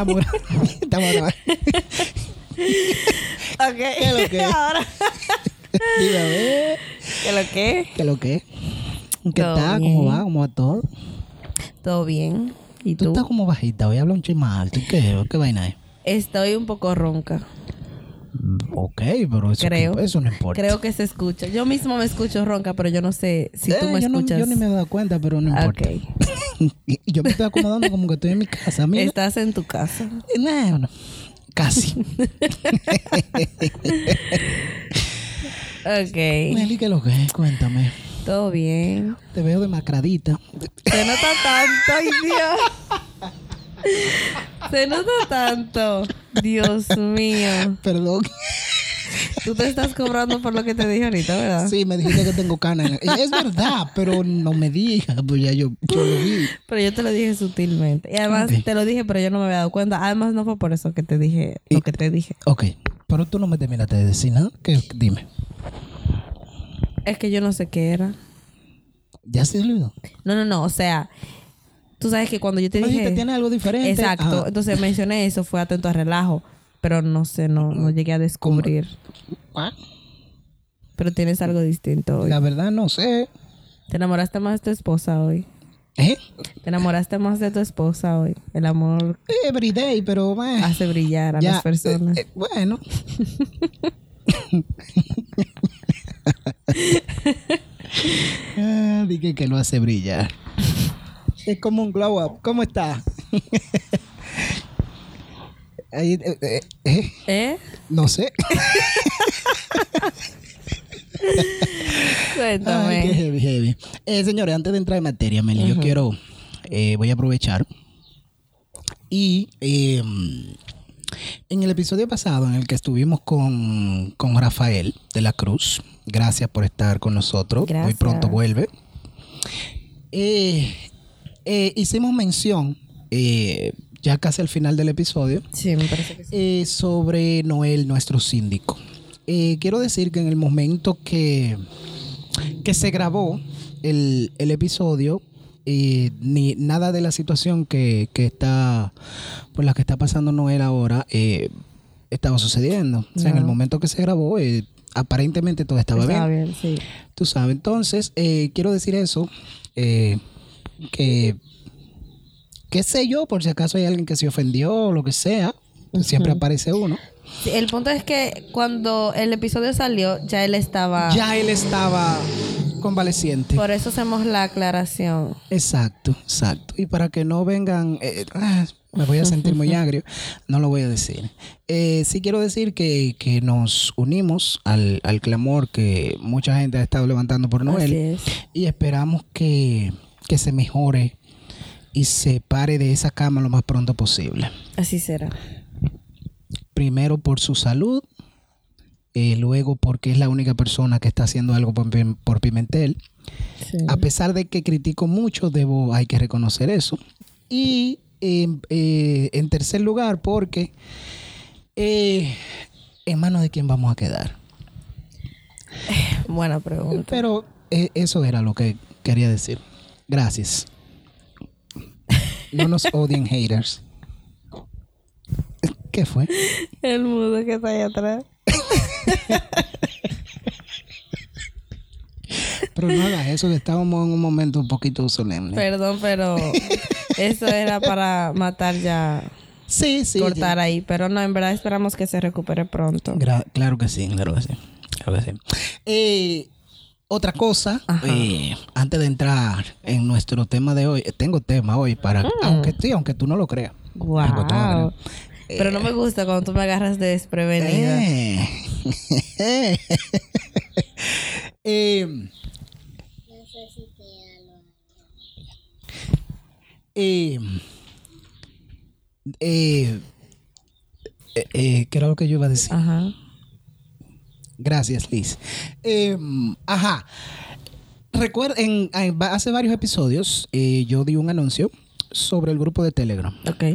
Estamos. Estamos. Ok. ¿Qué lo que? Ahora. Dime. ¿Qué lo que? ¿Qué lo que? ¿Qué Todo tal? bien. ¿Cómo va? ¿Cómo va todo? ¿Todo bien? ¿Y Tú tú? estás como bajita. Voy a hablar un chisme alto. ¿Y qué? ¿Qué vaina es? Estoy un poco ronca. Ok, pero eso, Creo. que- eso no importa. Creo que se escucha. Yo mismo me escucho ronca, pero yo no sé si tú Eh, me yo, no- escuchas. yo ni me he dado cuenta, pero no importa. Ok. Y yo me estoy acomodando como que estoy en mi casa. Mira. Estás en tu casa. No, no. Casi. Ok. Meli, ¿qué lo que es? Cuéntame. Todo bien. Te veo demacradita. Se nota tanto, ay Dios. Se nota tanto. Dios mío. Perdón. Tú te estás cobrando por lo que te dije ahorita, ¿verdad? Sí, me dijiste que tengo canas. Es verdad, pero no me digas. Pues ya yo, yo lo vi. Pero yo te lo dije sutilmente. Y además te lo dije, pero yo no me había dado cuenta. Además no fue por eso que te dije lo que te dije. Ok, pero tú no me terminaste de decir nada. ¿Qué? Dime. Es que yo no sé qué era. ¿Ya se olvidó? No, no, no. O sea, tú sabes que cuando yo te Me dije... dijiste, tiene algo diferente. Exacto. Ajá. Entonces mencioné eso, fue atento a relajo. Pero no sé, no, no llegué a descubrir. Ah, Pero tienes algo distinto hoy. La verdad no sé. Te enamoraste más de tu esposa hoy. ¿Eh? Te enamoraste más de tu esposa hoy. El amor Every day, pero hace brillar a ya, las personas. eh, eh, bueno. ah, dije que lo hace brillar. Es como un glow up. ¿Cómo está? Ahí, eh, eh, eh, ¿Eh? no sé. Cuéntame. Ay, qué heavy, heavy. Eh, señores, antes de entrar en materia, Meli, yo quiero, voy a aprovechar y eh, en el episodio pasado en el que estuvimos con, con Rafael de la Cruz, gracias por estar con nosotros, muy Gracias. pronto vuelve, hicimos mención, eh, ya casi al final del episodio, Sí, me parece que sí. eh, sobre Noel, nuestro síndico. Eh, quiero decir que en el momento que, que se grabó el, el episodio, eh, ni nada de la situación que, que está por la que está pasando Noel ahora estaba sucediendo. O sea, en el momento que se grabó, aparentemente todo estaba, Estaba bien. bien, sí. Tú sabes, entonces, quiero decir eso, que, qué sé yo, por si acaso hay alguien que se ofendió o lo que sea, siempre aparece uno. Sí, El punto es que cuando el episodio salió, ya él estaba... Ya él estaba convaleciente. Por eso hacemos la aclaración. Exacto, exacto. Y para que no vengan, eh, me voy a sentir muy agrio, no lo voy a decir. Eh, sí quiero decir que, que nos unimos al, al clamor que mucha gente ha estado levantando por Así Noel es. y esperamos que, que se mejore y se pare de esa cama lo más pronto posible. Así será. Primero por su salud, eh, luego porque es la única persona que está haciendo algo por, Pim- por Pimentel. Sí. A pesar de que critico mucho, debo, hay que reconocer eso. Y eh, eh, en tercer lugar, porque eh, en manos de quién vamos a quedar. Buena pregunta. Pero eso era lo que quería decir. Gracias. No nos odien haters. ¿Qué fue? El mudo que está ahí atrás. Pero no hagas eso, que estábamos en un momento un poquito solemne. Perdón, pero eso era para matar ya, sí, sí. cortar ahí. Pero no, en verdad esperamos que se recupere pronto. Gra- claro que sí, claro que sí. Claro que sí. Eh, otra cosa, eh, antes de entrar en nuestro tema de hoy, eh, tengo tema hoy para, aunque sí, aunque tú no lo creas. Wow. Pero no me gusta cuando tú me agarras desprevenida. Eh. Eh, eh, eh, eh, eh, ¿Qué era lo que yo iba a decir? Ajá. Gracias, Liz. Eh, ajá. Recuerden, en- hace varios episodios eh, yo di un anuncio sobre el grupo de Telegram.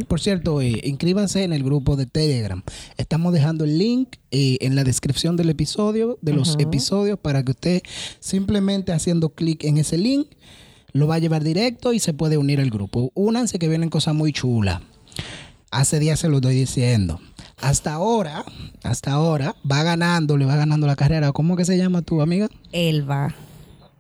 Por cierto, eh, inscríbanse en el grupo de Telegram. Estamos dejando el link eh, en la descripción del episodio, de los episodios, para que usted simplemente haciendo clic en ese link lo va a llevar directo y se puede unir al grupo. Únanse que vienen cosas muy chulas. Hace días se lo estoy diciendo. Hasta ahora, hasta ahora, va ganando, le va ganando la carrera. ¿Cómo que se llama tu amiga? Elba.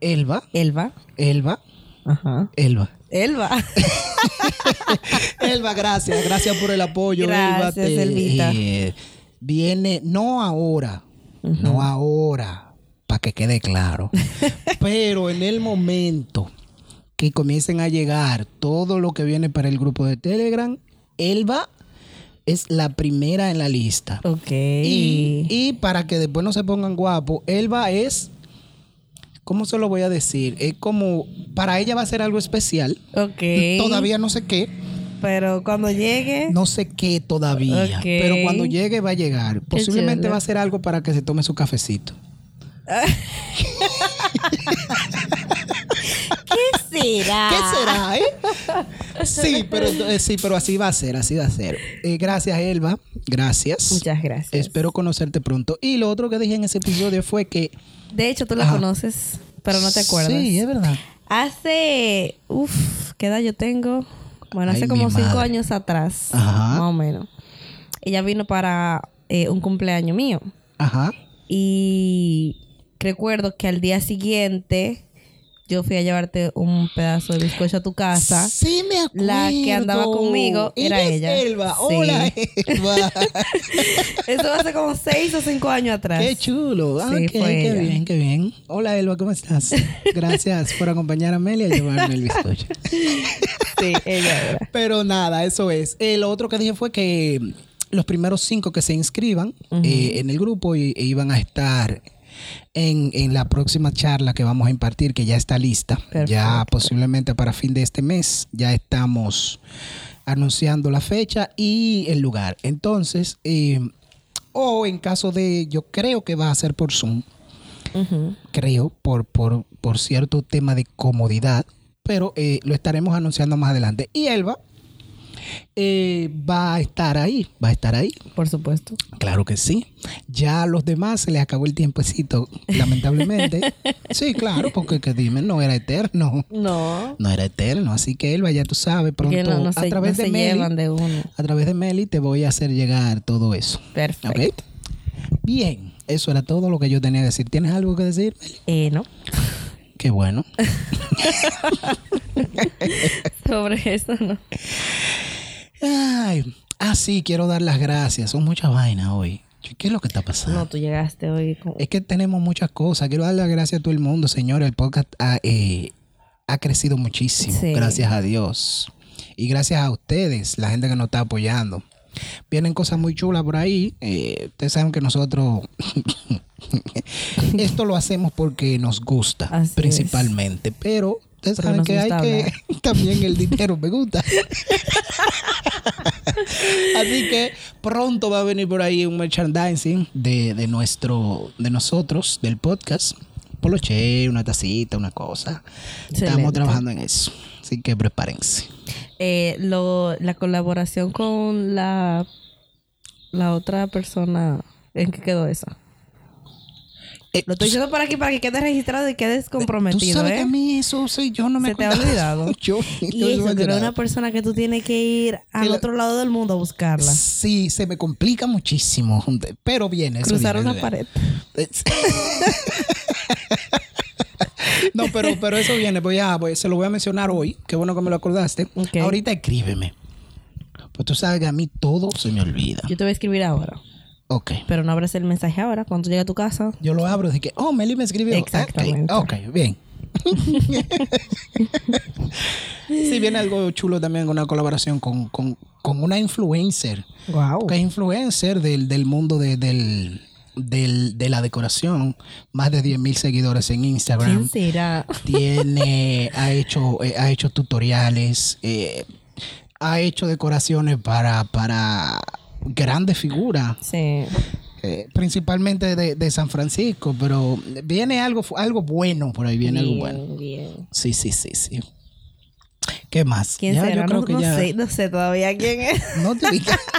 Elba. Elba. Elba. Ajá. Elba. Elba. Elba, gracias. Gracias por el apoyo. Gracias, Elba, te- Elvita. eh, viene, no ahora, no ahora, para que quede claro, pero en el momento que comiencen a llegar todo lo que viene para el grupo de Telegram, Elba es la primera en la lista. Ok. Y, y para que después no se pongan guapos, Elba es, ¿cómo se lo voy a decir? Es como, para ella va a ser algo especial. ok. Todavía no sé qué, Pero cuando llegue. no sé qué todavía, Ok. pero cuando llegue va a llegar. Posiblemente va a ser algo para que se tome su cafecito. ¿Qué será? ¿Qué será, eh? Sí, pero eh, sí, pero así va a ser, así va a ser. Eh, gracias, Elba. Gracias. Muchas gracias. Espero conocerte pronto. Y lo otro que dije en ese episodio fue que De hecho, tú la Ajá. conoces, pero no te acuerdas. Sí, es verdad. Hace. Uf, ¿qué edad yo tengo? Bueno, hace como cinco años atrás. Ajá. Más o menos. Ella vino para eh, un cumpleaños mío. Ajá. Y recuerdo que al día siguiente yo fui a llevarte un pedazo de bizcocho a tu casa. Sí, me acuerdo. La que andaba conmigo era ella. Elba. Sí. Hola, Elba. Eso hace como seis o cinco años atrás. Qué chulo. Ah, Sí, qué, fue qué ella. bien, qué bien. Hola, Elba, ¿cómo estás? Gracias por acompañar a Meli a llevarme el bizcocho. Sí, ella era. Pero nada, eso es. Lo otro que dije fue que los primeros cinco que se inscriban eh, en el grupo i- iban a estar en, en la próxima charla que vamos a impartir, que ya está lista. Ya posiblemente para fin de este mes ya estamos anunciando la fecha y el lugar. Entonces, eh, o en caso de, yo creo que va a ser por Zoom, creo, por, por, por cierto tema de comodidad, pero eh, lo estaremos anunciando más adelante. Y Elba eh, va a estar ahí, va a estar ahí. Por supuesto. Claro que sí. Ya a los demás se les acabó el tiempecito, lamentablemente. sí, claro, porque que dime, no era eterno. No. No era eterno, así que Elba, ya tú sabes, pronto Porque no, no a se, través no de Meli, llevan de uno. a través de Meli te voy a hacer llegar todo eso. Perfecto. Bien, eso era todo lo que yo tenía que decir. ¿Tienes algo que decir, Meli? Eh, no. Qué bueno. Sobre eso no. Ay, ah, sí, quiero dar las gracias. Son muchas vainas hoy. ¿Qué es lo que está pasando? No, tú llegaste hoy con... Es que tenemos muchas cosas. Quiero dar las gracias a todo el mundo, señor. El podcast ha, eh, ha crecido muchísimo. Sí. Gracias a Dios. Y gracias a ustedes, la gente que nos está apoyando. Vienen cosas muy chulas por ahí. Eh, ustedes saben que nosotros esto lo hacemos porque nos gusta, Así es. principalmente. Pero que hay también el dinero me gusta. Así que pronto va a venir por ahí un merchandising de, de nuestro, de nosotros, del podcast. Poloche, una tacita, una cosa. Estamos trabajando en eso. Así que prepárense. Eh, lo, la colaboración con la, la otra persona, ¿en qué quedó eso? Eh, Lo estoy tú diciendo por aquí para que quede registrado y quedes Tú comprometido, sabes ¿eh? que a mí eso, sí, yo no me Se te ha olvidado. Yo, Y no eso, acordaba. una persona que tú tienes que ir al la- otro lado del mundo a buscarla. Sí, se me complica muchísimo. Pero viene. Cruzar viene, una viene. pared. no, pero, pero eso viene. Voy a, voy- se lo voy a mencionar hoy. Qué bueno que me lo acordaste. Ahorita escríbeme. Pues tú sabes que a mí todo se me olvida. Yo te voy a escribir ahora. Ok. Pero no abres el mensaje ahora cuando llegue a tu casa. Yo lo abro de que, oh, Meli me escribió. Exactamente. Ok, ok, bien. sí, viene algo chulo también, una colaboración con, con, con una influencer. Wow. Que es influencer del, del mundo de, del, del- de la decoración. Más de 10 mil seguidores en Instagram. ¿Quién será? Tiene, ha hecho, eh, ha hecho tutoriales, eh, ha hecho decoraciones para, para grandes figuras, Sí. eh, principalmente de, de San Francisco, pero viene algo, algo bueno por ahí, viene algo bueno. bien. Sí, sí, sí, sí. ¿Qué más? ¿Quién Ya, será? Yo creo no, que no ya sé, no sé todavía quién es. no te ubicas.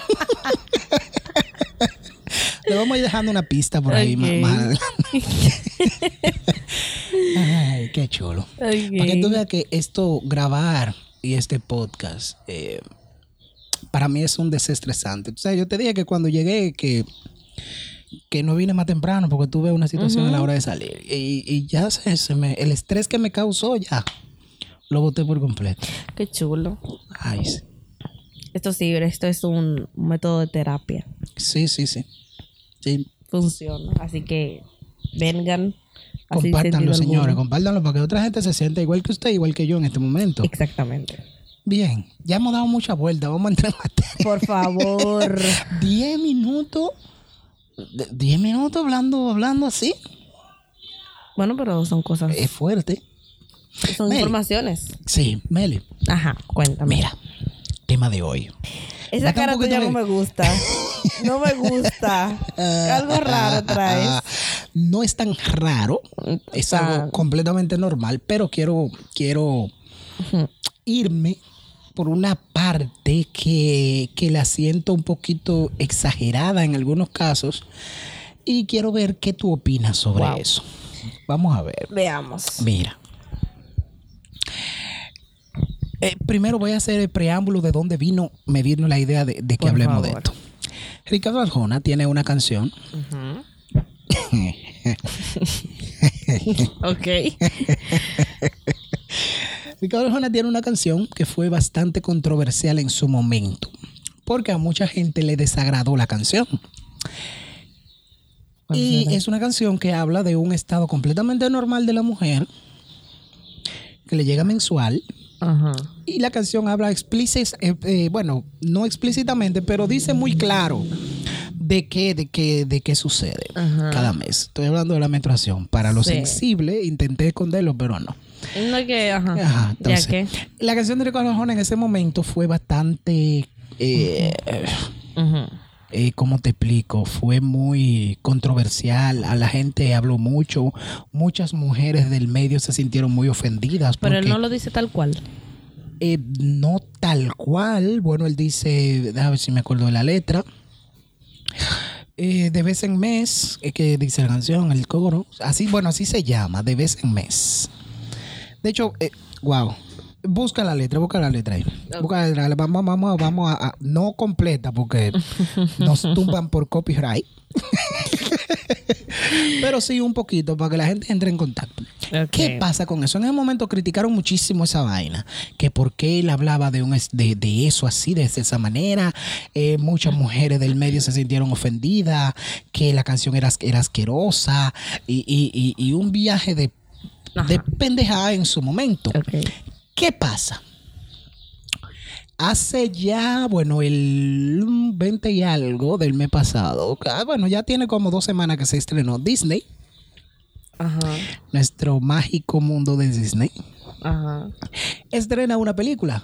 Le vamos a ir dejando una pista por ahí más, más adelante. Ay, qué chulo. Para que tú veas que esto, grabar y este podcast, eh, para mí es un desestresante. O sea, yo te dije que cuando llegué que, que no vine más temprano porque tuve una situación a la hora de salir. Y, y ya se, se me, el estrés que me causó ya lo boté por completo. Qué chulo. Ay, sí. Esto sí, esto es un método de terapia. Sí, sí, sí. Sí, Funciona. Así que vengan. Compártanlo, señores, compártanlo para que otra gente se sienta igual que usted, igual que yo en este momento. Exactamente. Bien, ya hemos dado mucha vuelta, vamos a entrar en materia. Por favor. 10 minutos, 10 minutos hablando, hablando así, bueno, pero son cosas. es fuerte. Son Meli. informaciones. Sí, Meli, Ajá, cuéntame. mira, tema de hoy. Esa cara tuya no me gusta. No me gusta. Algo raro traes. No es tan raro, es Ah. algo completamente normal, pero quiero, quiero irme por una parte que, que la siento un poquito exagerada en algunos casos y quiero ver qué tú opinas sobre Wow. eso. Vamos a ver. Veamos. Mira. Eh, primero voy a hacer el preámbulo de dónde vino, me vino la idea de, de que Por hablemos de esto. Ricardo Arjona tiene una canción Ok. Ricardo Arjona tiene una canción que fue bastante controversial en su momento, porque a mucha gente le desagradó la canción. ¿Cuál Y es una canción que habla de un estado completamente normal de la mujer, que le llega mensual, Ajá. y la canción habla explícit, eh, eh, bueno, no explícitamente, pero dice muy claro de qué, de qué, de qué sucede Ajá. cada mes. Estoy hablando de la menstruación. Para lo Sí. sensible, intenté esconderlo, pero no. No que. Ajá. Ajá, entonces, ya que. La canción de Ricardo Arjona en ese momento fue bastante. eh, eh, ¿Cómo te explico? Fue muy controversial. A la gente habló mucho. Muchas mujeres del medio se sintieron muy ofendidas. Pero él no lo dice tal cual. eh, no tal cual. Bueno, él dice. Déjame ver si me acuerdo de la letra. Eh, de vez en mes, es que dice la canción, el coro. Así, bueno, así se llama, de vez en mes. De hecho, eh, wow. Busca la letra, busca la letra ahí. Busca la letra. Vamos, vamos, vamos a, a- no completa porque nos tumban por copyright. Pero sí un poquito para que la gente entre en contacto. ¿Qué pasa con eso? En ese momento criticaron muchísimo esa vaina, que por qué él hablaba de, un, de, de eso así, de esa manera. Eh, muchas mujeres del medio se sintieron ofendidas, que la canción era asquerosa y, y- y- y un viaje de, Ajá. de pendejada en su momento. ¿Qué pasa? Hace ya, bueno, el 20 y algo del mes pasado, ah, bueno, ya tiene como dos semanas que se estrenó Disney, Ajá. nuestro mágico mundo de Disney. Ajá. estrena una película.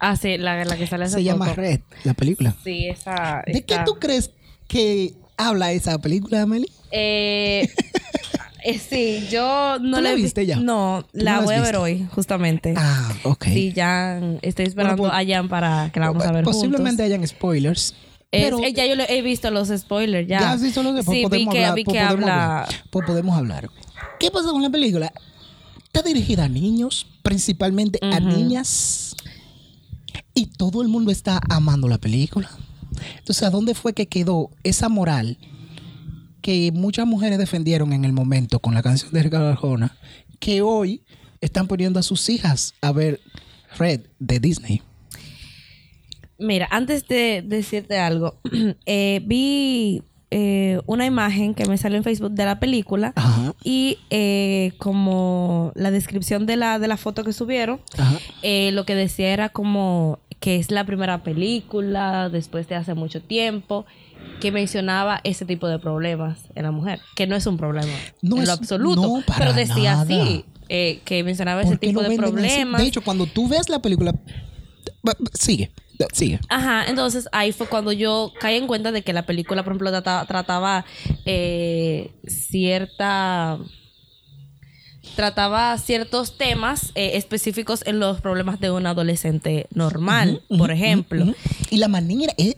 Ah, sí, la, la que sale hace Se llama. Red, la película. Sí, esa. ¿De qué tú crees que habla esa película, Amelie? Eh, eh, sí, yo no ¿Tú la vi- viste ya? No, ¿Tú no la la voy a ver hoy, justamente. Ah, ok. Sí, ya estoy esperando Bueno, pues, a Jan para que la vamos a ver Posiblemente juntos. hayan spoilers. Es- pero eh, ya yo he visto los spoilers, ya. ya has visto lo que Sí, vi podemos que, hablar. vi pues que podemos habla... hablar. Pues podemos hablar. ¿Qué pasa con la película? Está dirigida a niños, principalmente a niñas. Y todo el mundo está amando la película. Entonces, ¿a dónde fue que quedó esa moral que muchas mujeres defendieron en el momento con la canción de Ricardo Arjona, que hoy están poniendo a sus hijas a ver Red de Disney? Mira, antes de decirte algo, eh, vi eh, una imagen que me salió en Facebook de la película Ajá. y eh, como la descripción de la, de la foto que subieron, eh, lo que decía era como que es la primera película después de hace mucho tiempo que mencionaba ese tipo de problemas en la mujer, que no es un problema No en es- lo absoluto, no, para pero decía nada. así, eh, que mencionaba ese ¿Por qué tipo de problemas. De hecho, cuando tú ves la película, sigue, sigue. Ajá, entonces ahí fue cuando yo caí en cuenta de que la película, por ejemplo, trata- trataba eh, cierta trataba ciertos temas eh, específicos en los problemas de un adolescente normal, por ejemplo. Y la manera es,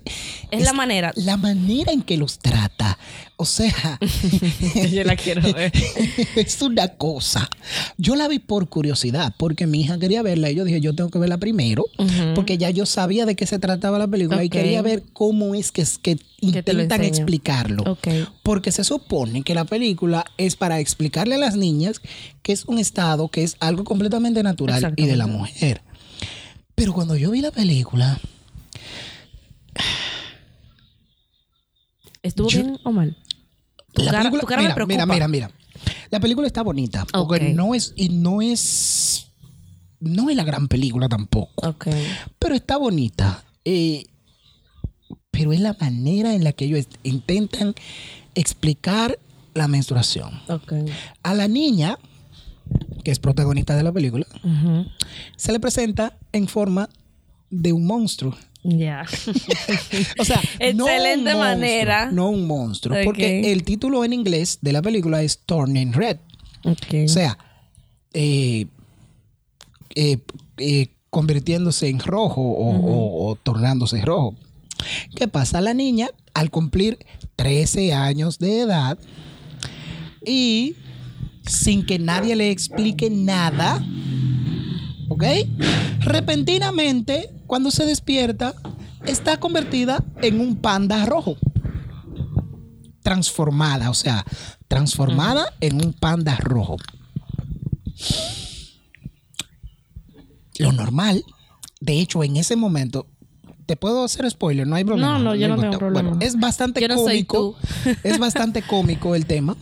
Es la manera. la manera en que los trata. O sea, Yo la quiero ver. es una cosa. Yo la vi por curiosidad, porque mi hija quería verla y yo dije, yo tengo que verla primero, porque ya yo sabía de qué se trataba la película y quería ver cómo es que, es que intentan explicarlo. Porque se supone que la película es para explicarle a las niñas que es un estado que es algo completamente natural y de la mujer. Pero cuando yo vi la película, ¿Estuvo Yo- bien o mal? Tu la cara, película, tu cara mira, me preocupa. mira, mira, mira. La película está bonita, porque no es y no es no es la gran película tampoco, pero está bonita. Eh, pero es la manera en la que ellos intentan explicar la menstruación. A la niña, que es protagonista de la película, se le presenta en forma de un monstruo. Ya. O sea, no un Excelente monstruo, manera. No un monstruo. Porque el título en inglés de la película es Turning Red. O sea, eh, eh, eh, convirtiéndose en rojo o, o- o tornándose rojo. ¿Qué pasa? La niña, al cumplir 13 años de edad y sin que nadie le explique nada, ¿ok? Repentinamente, cuando se despierta, está convertida en un panda rojo. Transformada, o sea, transformada en un panda rojo. Lo normal, de hecho, en ese momento, te puedo hacer spoiler, no hay problema. No, no, yo no tengo problema. Bueno, es bastante Yo no soy cómico. tú. es bastante cómico el tema.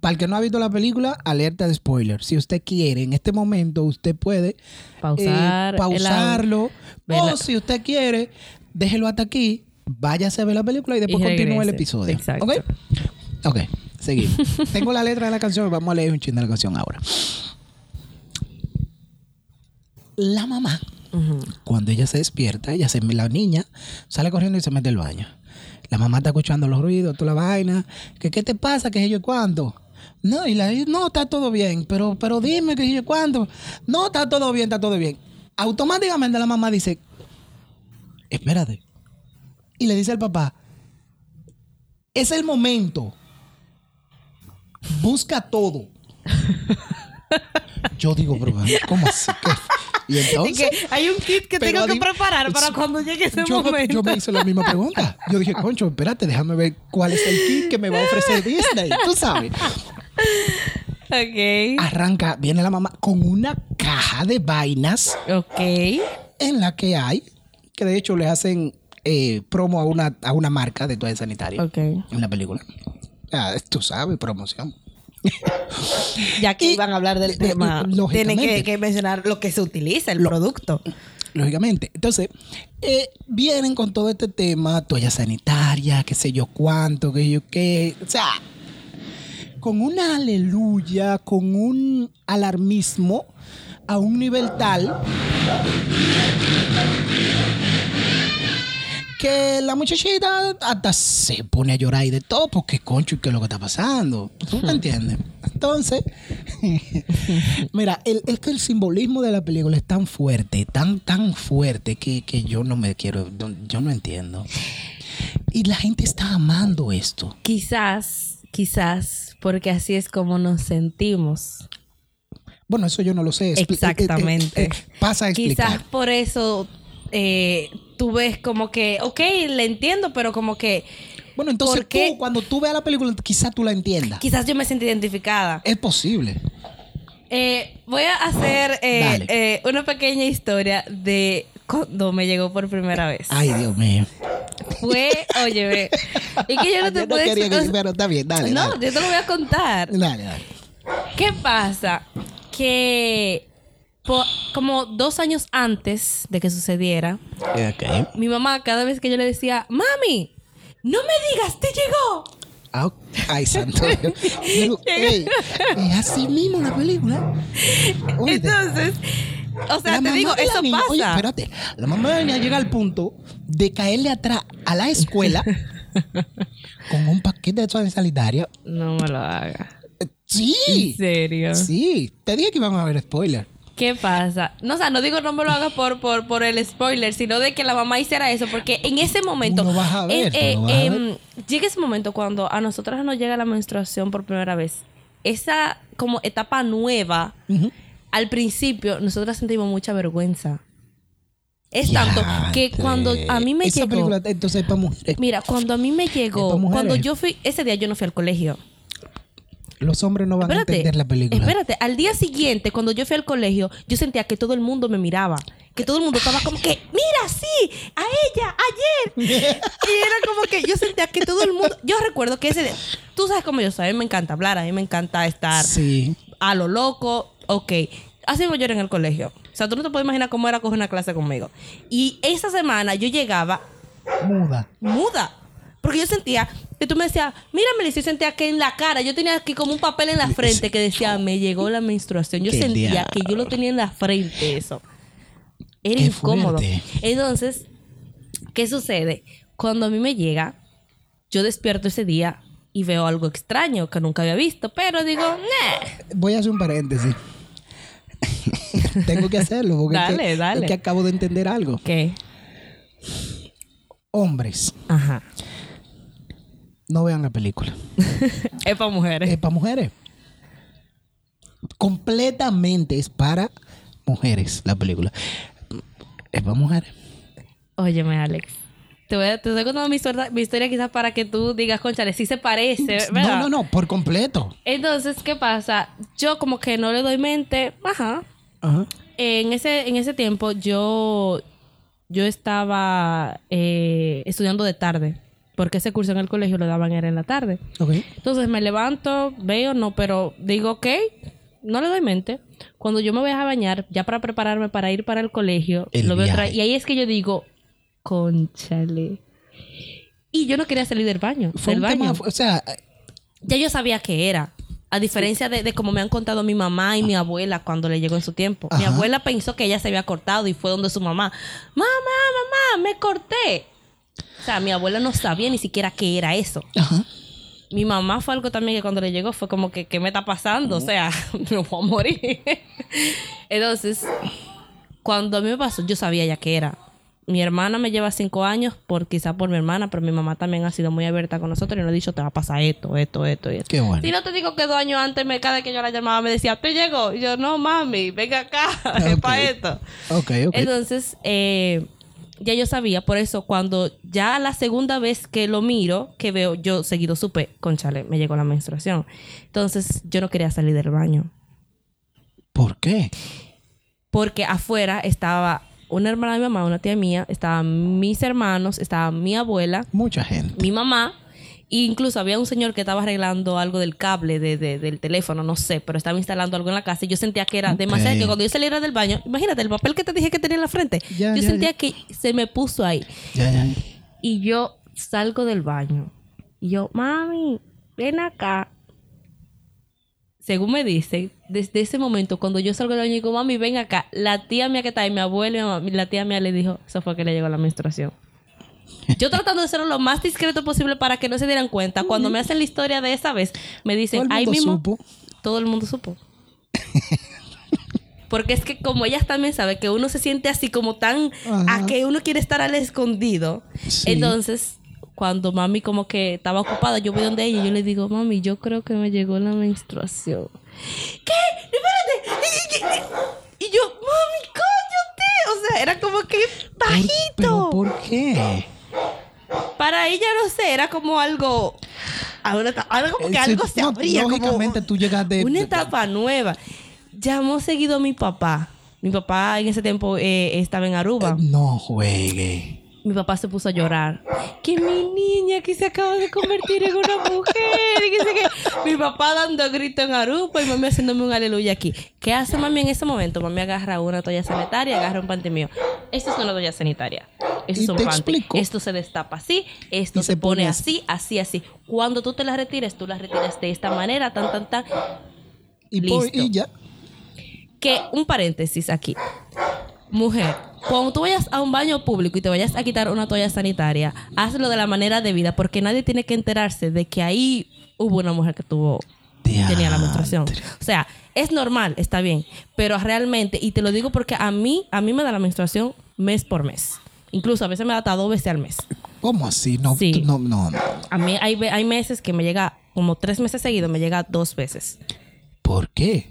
Para el que no ha visto la película, alerta de spoiler. Si usted quiere, en este momento, usted puede Pausar eh, el pausarlo. O si usted quiere, déjelo hasta aquí, váyase a ver la película y después continúe el episodio. Exacto. ¿Ok? Ok, seguimos. Tengo la letra de la canción, vamos a leer un chingo de la canción ahora. La mamá, cuando ella se despierta, ella se, la niña sale corriendo y se mete al baño. La mamá está escuchando los ruidos, toda la vaina. Que, ¿Qué te pasa? ¿Qué sé yo cuándo? No, y la no, está todo bien, pero, pero dime que yo cuándo. No, está todo bien, está todo bien. Automáticamente la mamá dice, espérate. Y le dice al papá, es el momento. Busca todo. Yo digo, pero ¿cómo así? ¿Qué? Y Es entonces, que hay un kit que tengo que preparar para cuando llegue ese yo, momento. yo me hice la misma pregunta. Yo dije, concho, espérate, déjame ver cuál es el kit que me va a ofrecer Disney. Tú sabes. Ok. Arranca, viene la mamá con una caja de vainas Ok. en la que hay, que de hecho le hacen eh, promo a una, a una marca de toalla sanitaria Ok. en la película. Ah, tú sabes, promoción. Ya que Y- iban a hablar del tema, tienen que, que mencionar lo que se utiliza, el Lo- producto. Lógicamente. Entonces, eh, vienen con todo este tema, toalla sanitaria, qué sé yo cuánto, qué sé yo qué. O sea, con una aleluya, con un alarmismo a un nivel tal que la muchachita hasta se pone a llorar y de todo, porque concho, ¿y qué es lo que está pasando? ¿Tú me entiendes? Entonces, mira, el- es que el simbolismo de la película es tan fuerte, tan, tan fuerte, que, que yo no me quiero, yo no entiendo. Y la gente está amando esto. Quizás, quizás, porque así es como nos sentimos. Bueno, eso yo no lo sé. Exactamente. eh, eh, eh, pasa a explicar. Quizás por eso tú ves como que, ok, le entiendo, pero como que Bueno, entonces tú, cuando tú veas la película, quizás tú la entiendas. quizás yo me siento identificada. Es posible. Voy a hacer una pequeña historia de cuando me llegó por primera vez. Ay, Dios mío. Fue, oye, es que yo no te Yo puedo que- decir- pero está bien, dale. No, dale. yo te lo voy a contar. Dale, dale. ¿Qué pasa? Que po- como dos años antes de que sucediera, Ok. mi mamá cada vez que yo le decía, mami, no me digas, te llegó. Ah, Ay, santo. Pero, es así mismo la película. Entonces, o sea, la te digo, eso niña- pasa. Oye, espérate. La mamá de la niña llega al punto de caerle atrás a la escuela con un paquete de toalla sanitaria. no me lo haga. Sí. ¿En serio? Sí. Te dije que iban a haber spoiler. ¿Qué pasa? No, o sea, no digo no me lo hagas por, por, por el spoiler, sino de que la mamá hiciera eso, porque en ese momento. Lo vas a ver, eh, lo vas a eh, ver. llega ese momento cuando a nosotras nos llega la menstruación por primera vez. Esa como etapa nueva, al principio, nosotras sentimos mucha vergüenza. Es tanto que cuando a mí me Esa llegó. película entonces es para mujeres. Mira, cuando a mí me llegó, cuando yo fui, ese día yo no fui al colegio. Los hombres no van a entender la película. Espérate, al día siguiente, cuando yo fui al colegio, yo sentía que todo el mundo me miraba. Que todo el mundo estaba como que, mira, sí, a ella, ayer. y era como que yo sentía que todo el mundo. Yo recuerdo que ese día. Tú sabes cómo yo soy, a mí me encanta hablar, a mí me encanta estar Sí. a lo loco. Ok. Así mismo yo era en el colegio. O sea, tú no te puedes imaginar cómo era coger una clase conmigo. Y esa semana yo llegaba Muda. muda. Porque yo sentía que tú me decías, mira, Melissa, yo sentía que en la cara, yo tenía aquí como un papel en la frente que decía, me llegó la menstruación. Yo sentía diablo. que yo lo tenía en la frente, eso. Era Qué incómodo. fuerte. Entonces, ¿qué sucede? Cuando a mí me llega, yo despierto ese día y veo algo extraño que nunca había visto, pero digo, nah. Voy a hacer un paréntesis. Tengo que hacerlo porque es Dale, que, dale. es que acabo de entender algo. ¿Qué? Hombres, Ajá. no vean la película. Es para mujeres. Es para mujeres. Completamente es para mujeres la película. Es para mujeres. Óyeme, Alex. Te voy a, te estoy contando mi historia, mi historia quizás para que tú digas, conchale, sí se parece, No, ¿verdad? no, no, por completo. Entonces, ¿qué pasa? Yo como que no le doy mente, ajá. Ajá. En ese, en ese tiempo yo, yo estaba eh, estudiando de tarde, porque ese curso en el colegio lo daban era en la tarde. Ok. Entonces me levanto, veo, no, pero digo, ok, no le doy mente. Cuando yo me voy a bañar, ya para prepararme para ir para el colegio, El lo veo y ahí es que yo digo, conchale. Y yo no quería salir del baño. Fue del un tema, baño. o sea, Ya yo sabía que era. A diferencia de, de como me han contado mi mamá y mi abuela cuando le llegó en su tiempo. Mi abuela pensó que ella se había cortado y fue donde su mamá. Mamá, mamá, me corté. O sea, mi abuela no sabía ni siquiera qué era eso. ajá. Mi mamá fue algo también que cuando le llegó fue como que, ¿qué me está pasando? O sea, me voy a morir. Entonces, cuando a mí me pasó, yo sabía ya qué era. Mi hermana me lleva cinco años, por quizá por mi hermana, pero mi mamá también ha sido muy abierta con nosotros y nos ha dicho, te va a pasar esto, esto, esto y esto. Qué bueno. Si no te digo que dos años antes, me, cada que yo la llamaba, me decía, ¿te llegó? Y yo, no, mami, venga acá, es Ok. para esto. Ok, ok. Entonces, eh, ya yo sabía, por eso cuando ya la segunda vez que lo miro, que veo, yo seguido supe, conchale, me llegó la menstruación. Entonces, yo no quería salir del baño. ¿Por qué? Porque afuera estaba una hermana de mi mamá, una tía mía, estaban mis hermanos, estaba mi abuela, Mucha gente. mi mamá. E incluso había un señor que estaba arreglando algo del cable de, de- del teléfono, no sé, pero estaba instalando algo en la casa y yo sentía que era demasiado. Que cuando yo saliera del baño, imagínate el papel que te dije que tenía en la frente, Ya, yo ya, sentía ya. que se me puso ahí. Ya, ya. Y yo salgo del baño. Y yo, mami, ven acá. Según me dicen, desde ese momento, cuando yo salgo del baño y digo, mami, ven acá, la tía mía que está ahí, mi abuela y mi mamá, la tía mía le dijo, eso fue que le llegó la menstruación. Yo tratando de ser lo más discreto posible para que no se dieran cuenta. Cuando me hacen la historia de esa vez, me dicen, ahí mismo, supo. todo el mundo supo. Porque es que como ellas también saben que uno se siente así como tan Ajá. a que uno quiere estar al escondido. Sí. Entonces, cuando mami como que estaba ocupada, yo voy donde ella y yo le digo, mami, yo creo que me llegó la menstruación. ¿Qué? Espérate. Y yo, mami, cállate. O sea, era como que bajito. ¿Pero por qué? Para ella, no sé, era como algo... Ahora, ahora como que Eh, algo se no, abría. como- lógicamente tú llegaste- Una etapa nueva. Llamó seguido a mi papá. Mi papá en ese tiempo eh, estaba en Aruba. No juegue. Mi papá se puso a llorar. Que mi niña que se acaba de convertir en una mujer. Y que sé qué. Mi papá dando grito en Aruba y mami haciéndome un aleluya aquí. ¿Qué hace mami en ese momento? Mami agarra una toalla sanitaria, agarra un panty mío. Esto es una toalla sanitaria. Esto es un panty. Esto se destapa así, esto se, se pone así, así, así. Cuando tú te la retires, tú la retiras de esta manera, tan, tan, tan. Y, por- Listo. y ya. Que un paréntesis aquí. Mujer, cuando tú vayas a un baño público y te vayas a quitar una toalla sanitaria, hazlo de la manera debida porque nadie tiene que enterarse de que ahí hubo una mujer que tuvo tenía la menstruación. O sea, es normal, está bien, pero realmente, y te lo digo porque a mí, a mí me da la menstruación mes por mes. Incluso a veces me da hasta dos veces al mes. ¿Cómo así? No, Sí. no, no, no. A mí hay, hay meses que me llega, como tres meses seguidos, me llega dos veces. ¿Por qué?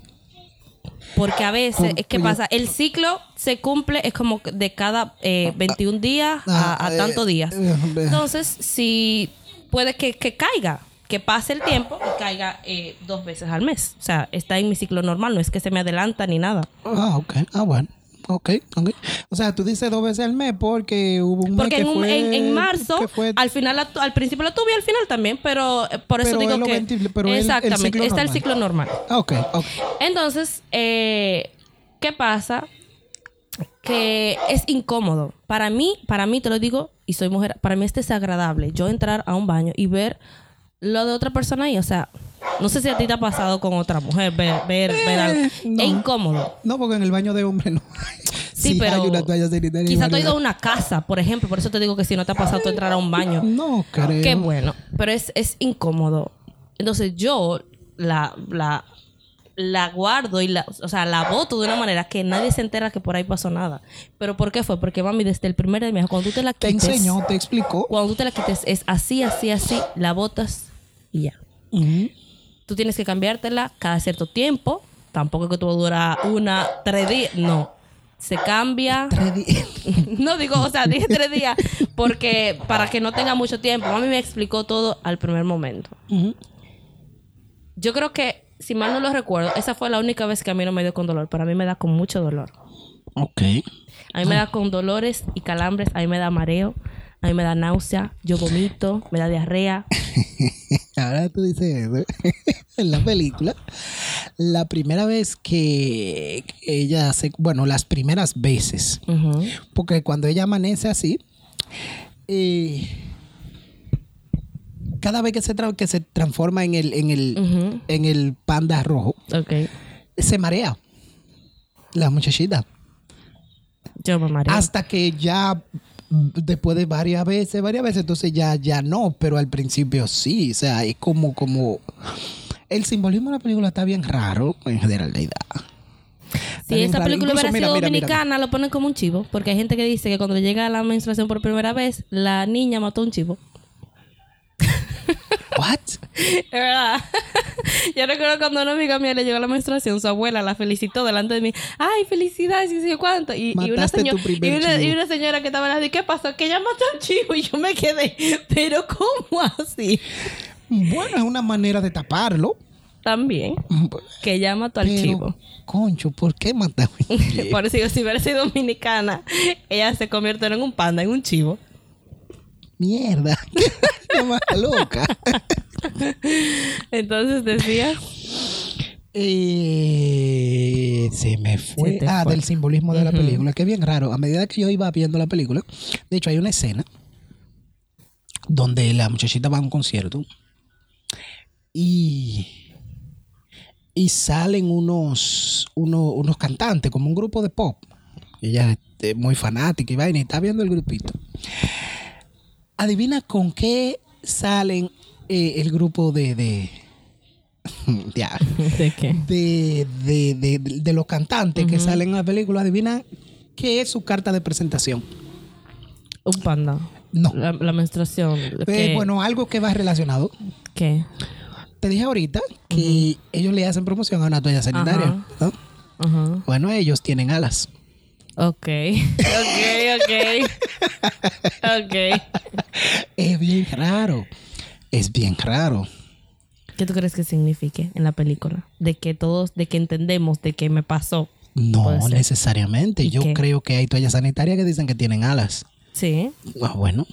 Porque a veces, ¿Cómo? ¿qué pasa? El ciclo se cumple, es como de cada eh, 21 días a, Ah, a eh, tantos días. eh, eh. Entonces, si puede que, que caiga, que pase el tiempo y caiga eh, dos veces al mes. O sea, está en mi ciclo normal, no es que se me adelanta ni nada. Ah, ok. Ah, bueno. Ok, ok. O sea, tú dices dos veces al mes porque hubo un mes Porque que en, un- fue... en, en marzo, que fue- al final, al principio la tuve y al final también, pero eh, por eso Pero digo lo que... 20, pero el- el exactamente, está el ciclo normal. Ah, ok, ok. Entonces, eh, ¿qué pasa? Que es incómodo. Para mí, para mí te lo digo, y soy mujer, para mí es desagradable yo entrar a un baño y ver lo de otra persona ahí. O sea, no sé si a ti te ha pasado con otra mujer, ver, ver, ver algo. Eh, no. Es incómodo. No, porque en el baño de hombre no. Sí, pero hay una toalla sanitaria en el quizá tú has ido a una casa, por ejemplo, por eso te digo que si no te ha pasado tú entrar a un baño, No creo. Qué bueno, pero es, es incómodo. Entonces yo la, la, la guardo y la, o sea, la boto de una manera que nadie se entera que por ahí pasó nada. ¿Pero por qué fue? Porque mami, desde el primer día me dijo, cuando tú te la Te quites, enseñó, te explicó. cuando tú te la quites es así, así, así, la botas y ya. Ujú. Tú tienes que cambiártela cada cierto tiempo. Tampoco es que tú dura una, tres días. No. Se cambia. Tres días. No digo, o sea, dije tres días porque para que no tenga mucho tiempo. Mami me explicó todo al primer momento. Yo creo que, si mal no lo recuerdo, esa fue la única vez que a mí no me dio con dolor, pero a mí me da con mucho dolor. Ok. A mí me da con dolores y calambres, a mí me da mareo, a mí me da náusea, yo vomito, me da diarrea. Ahora tú dices eso. en la película, la primera vez que ella se, bueno, las primeras veces, porque cuando ella amanece así, eh, cada vez que se, que se transforma en el, en el, en el panda rojo, Ok. se marea la muchachita. Yo me mareo. Hasta que ya después de varias veces, varias veces, entonces ya, ya no, pero al principio sí, o sea, es como, como el simbolismo de la película está bien raro en generalidad. Si bien esa película Incluso, hubiera mira, sido mira, mira, dominicana, lo ponen como un chivo. Porque hay gente que dice que cuando llega la menstruación por primera vez, la niña mató a un chivo. What? Es verdad. Yo recuerdo cuando una amiga mía le llegó la menstruación, su abuela la felicitó delante de mí. ¡Ay, felicidades! Y yo cuánto. Y, y una, señora, y, una, y una señora que estaba ¿y qué pasó? Que ella mató a un chivo. Y yo me quedé, ¿pero cómo así? Bueno, es una manera de taparlo. También, que ella mató al Pero, chivo. concho, ¿por qué mataron? Por eso digo, si hubiera sido dominicana, ella se convierte en un panda, en un chivo. Mierda. Qué más loca. Entonces decía, Eh, se me fue. Se ah, fue. del simbolismo de la película, que es bien raro. A medida que yo iba viendo la película, de hecho, hay una escena donde la muchachita va a un concierto y, y salen unos, unos, unos cantantes, como un grupo de pop. Ella es muy fanática y vaina, y está viendo el grupito. Adivina con qué salen eh, el grupo de. de ya ¿de qué? de, de, de, de los cantantes que salen en la película, adivina qué es su carta de presentación. Un panda. No. La, la menstruación. Eh, bueno, algo que va relacionado. ¿Qué? Te dije ahorita que ellos le hacen promoción a una toalla sanitaria. Bueno, ellos tienen alas. Ok. Ok, ok. Ok. Es bien raro. Es bien raro. ¿Qué tú crees que signifique en la película? De que todos, de que entendemos, de que me pasó. No necesariamente. ¿Y Yo qué? creo que hay toallas sanitarias que dicen que tienen alas. Sí. Ah, bueno.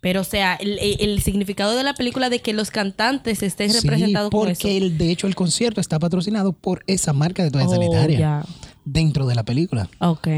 Pero, o sea, el, el- significado de la película de que los cantantes estén Sí, representados con eso. porque el, de hecho el concierto está patrocinado por esa marca de toalla Oh, sanitaria ya. dentro de la película. Ok.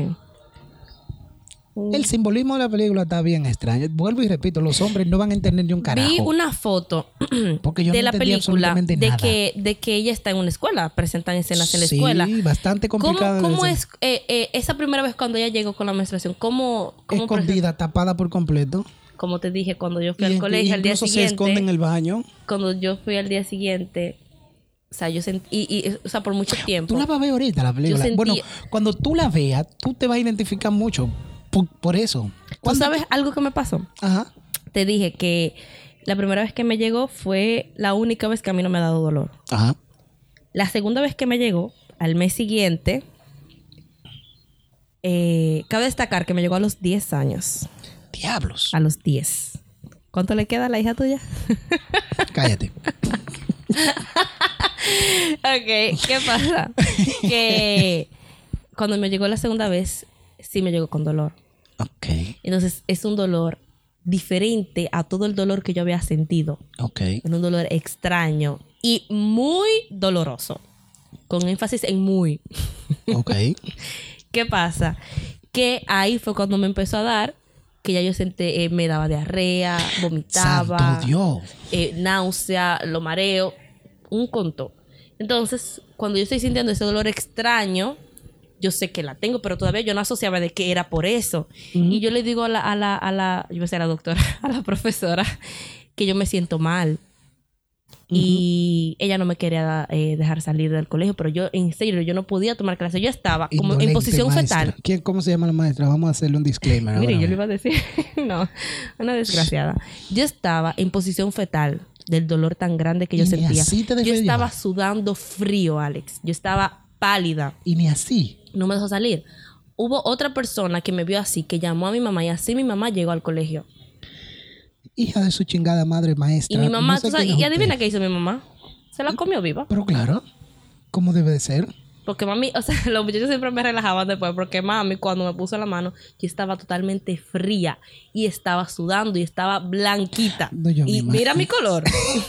El simbolismo de la película está bien extraño. Vuelvo y repito, los hombres no van a entender ni un carajo. Vi una foto Porque yo de no la película de nada. que, de que ella está en una escuela, presentan escenas en la Sí, escuela. bastante ¿Cómo, complicada. cómo es eh, eh, esa primera vez cuando ella llegó con la menstruación? ¿Cómo, cómo Escondida, tapada por completo. como te dije, cuando yo fui Y al colegio al día incluso se esconde en siguiente, el baño. cuando yo fui al día siguiente, O sea, yo sentí, y, y, o sea, por mucho tiempo. Tú la vas a ver ahorita, la película. sentí- Bueno, cuando tú la veas, tú te vas a identificar mucho por, por eso. ¿Tú sabes algo que me pasó? Ajá. Te dije que la primera vez que me llegó fue la única vez que a mí no me ha dado dolor. Ajá. La segunda vez que me llegó, al mes siguiente, eh, cabe destacar que me llegó a los 10 años. Diablos. A los 10. ¿Cuánto le queda a la hija tuya? Cállate. ok, ¿qué pasa? que cuando me llegó la segunda vez, sí me llegó con dolor. Ok. Entonces es un dolor diferente a todo el dolor que yo había sentido. Ok. Es un dolor extraño y muy doloroso. Con énfasis en muy. Ok. ¿Qué pasa? Que ahí fue cuando me empezó a dar, que ya yo sentí, eh, me daba diarrea, vomitaba, eh, náusea, lo mareo, un conto. Entonces, cuando yo estoy sintiendo ese dolor extraño, yo sé que la tengo, pero todavía yo no asociaba de que era por eso. Y yo le digo a la, a la, a la, yo voy a ser la doctora, a la profesora, que yo me siento mal. Y ella no me quería eh, dejar salir del colegio, pero yo, en serio, yo no podía tomar clase. Yo estaba como en posición maestra. fetal. ¿Quién, ¿Cómo se llama la maestra? Vamos a hacerle un disclaimer. Mire, yo le iba a decir, no, una desgraciada. Yo estaba en posición fetal del dolor tan grande que yo Y sentía. así te Yo estaba sudando frío, Alex. Yo estaba pálida. Y ni así. No me dejó salir. Hubo otra persona que me vio así, que llamó a mi mamá y así mi mamá llegó al colegio. Hija de su chingada madre maestra. Y mi mamá, No sé tú sabes, quién es y adivina qué hizo mi mamá. Se la comió viva. Pero claro. ¿Cómo debe de ser? Porque mami, o sea, los muchachos siempre me relajaban después, porque mami, cuando me puso la mano, yo estaba totalmente fría y estaba sudando y estaba blanquita. No, y mira mi color.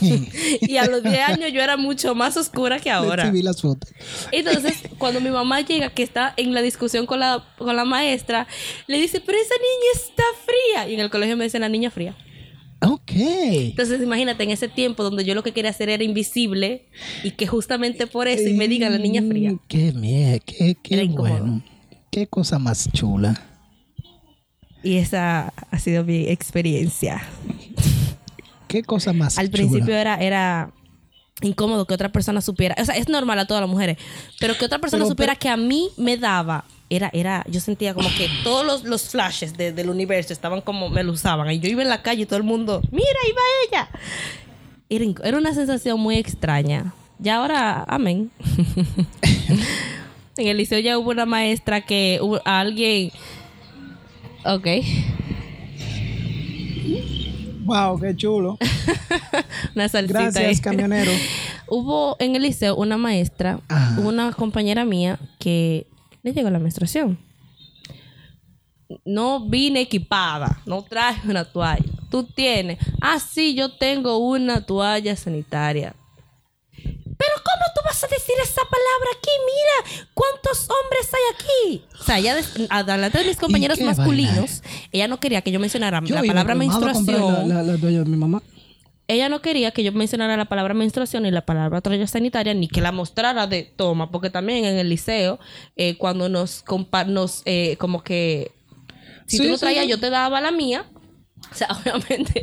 y a los 10 años yo era mucho más oscura que ahora. Vi las fotos. Entonces, cuando mi mamá llega, que está en la discusión con la, con la maestra, le dice, pero esa niña está fría. Y en el colegio me dicen la niña fría. Ok. Entonces, imagínate en ese tiempo donde yo lo que quería hacer era invisible y que justamente por eso y me digan la niña fría. Mm, Qué miedo, qué, qué bueno. Qué cosa más chula. Y esa ha sido mi experiencia. Qué cosa más Al chula. principio era, era incómodo que otra persona supiera. O sea, es normal a todas las mujeres. Pero que otra persona Pero- supiera que a mí me daba. Era, era, yo sentía como que todos los, los flashes de- del universo estaban como, me lo usaban. Y yo iba en la calle y todo el mundo, mira, va ella. Era, era una sensación muy extraña. Y ahora, amén. en el liceo ya hubo una maestra que hubo a alguien. Ok. Wow, qué chulo. Una salsita Gracias, ahí. camionero. Hubo en el liceo una maestra, Ajá. una compañera mía que le llegó la menstruación. No vine equipada, no traje una toalla. Tú tienes. Ah, sí, yo tengo una toalla sanitaria. Pero ¿cómo tú vas a decir esa palabra aquí? Mira, ¿cuántos hombres hay aquí? O sea, des- adelante de mis compañeros masculinos, ella no quería que yo mencionara Yo la palabra menstruación La, la, la toalla de mi mamá. Ella no quería que yo mencionara la palabra menstruación ni la palabra toalla sanitaria, ni que la mostrara de toma, porque también en el liceo, eh, cuando nos, compa- nos eh, como que, si Sí, tú no traías, sí. yo te daba la mía. O sea, obviamente.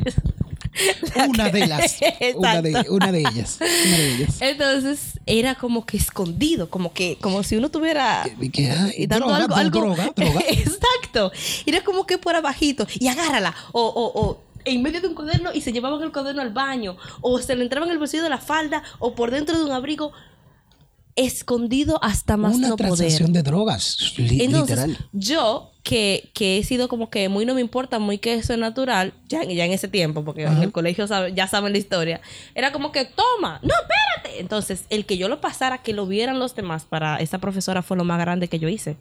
Una de las. una, de, Exacto. una de ellas. Una de ellas. Entonces, era como que escondido, como que, como si uno tuviera ay, y dando droga, algo- droga, droga. exacto era como que por abajito y agárrala o, o, o en medio de un cuaderno y se llevaban el cuaderno al baño o se le entraba en el bolsillo de la falda o por dentro de un abrigo escondido hasta más Una no poder transacción de drogas. li- entonces, literal. yo, que, que he sido como que muy no me importa, muy que eso es natural, ya, ya en ese tiempo, porque en el colegio sabe- ya saben la historia, era como que, toma, no, espérate. Entonces, el que yo lo pasara, que lo vieran los demás, para esa profesora fue lo más grande que yo hice.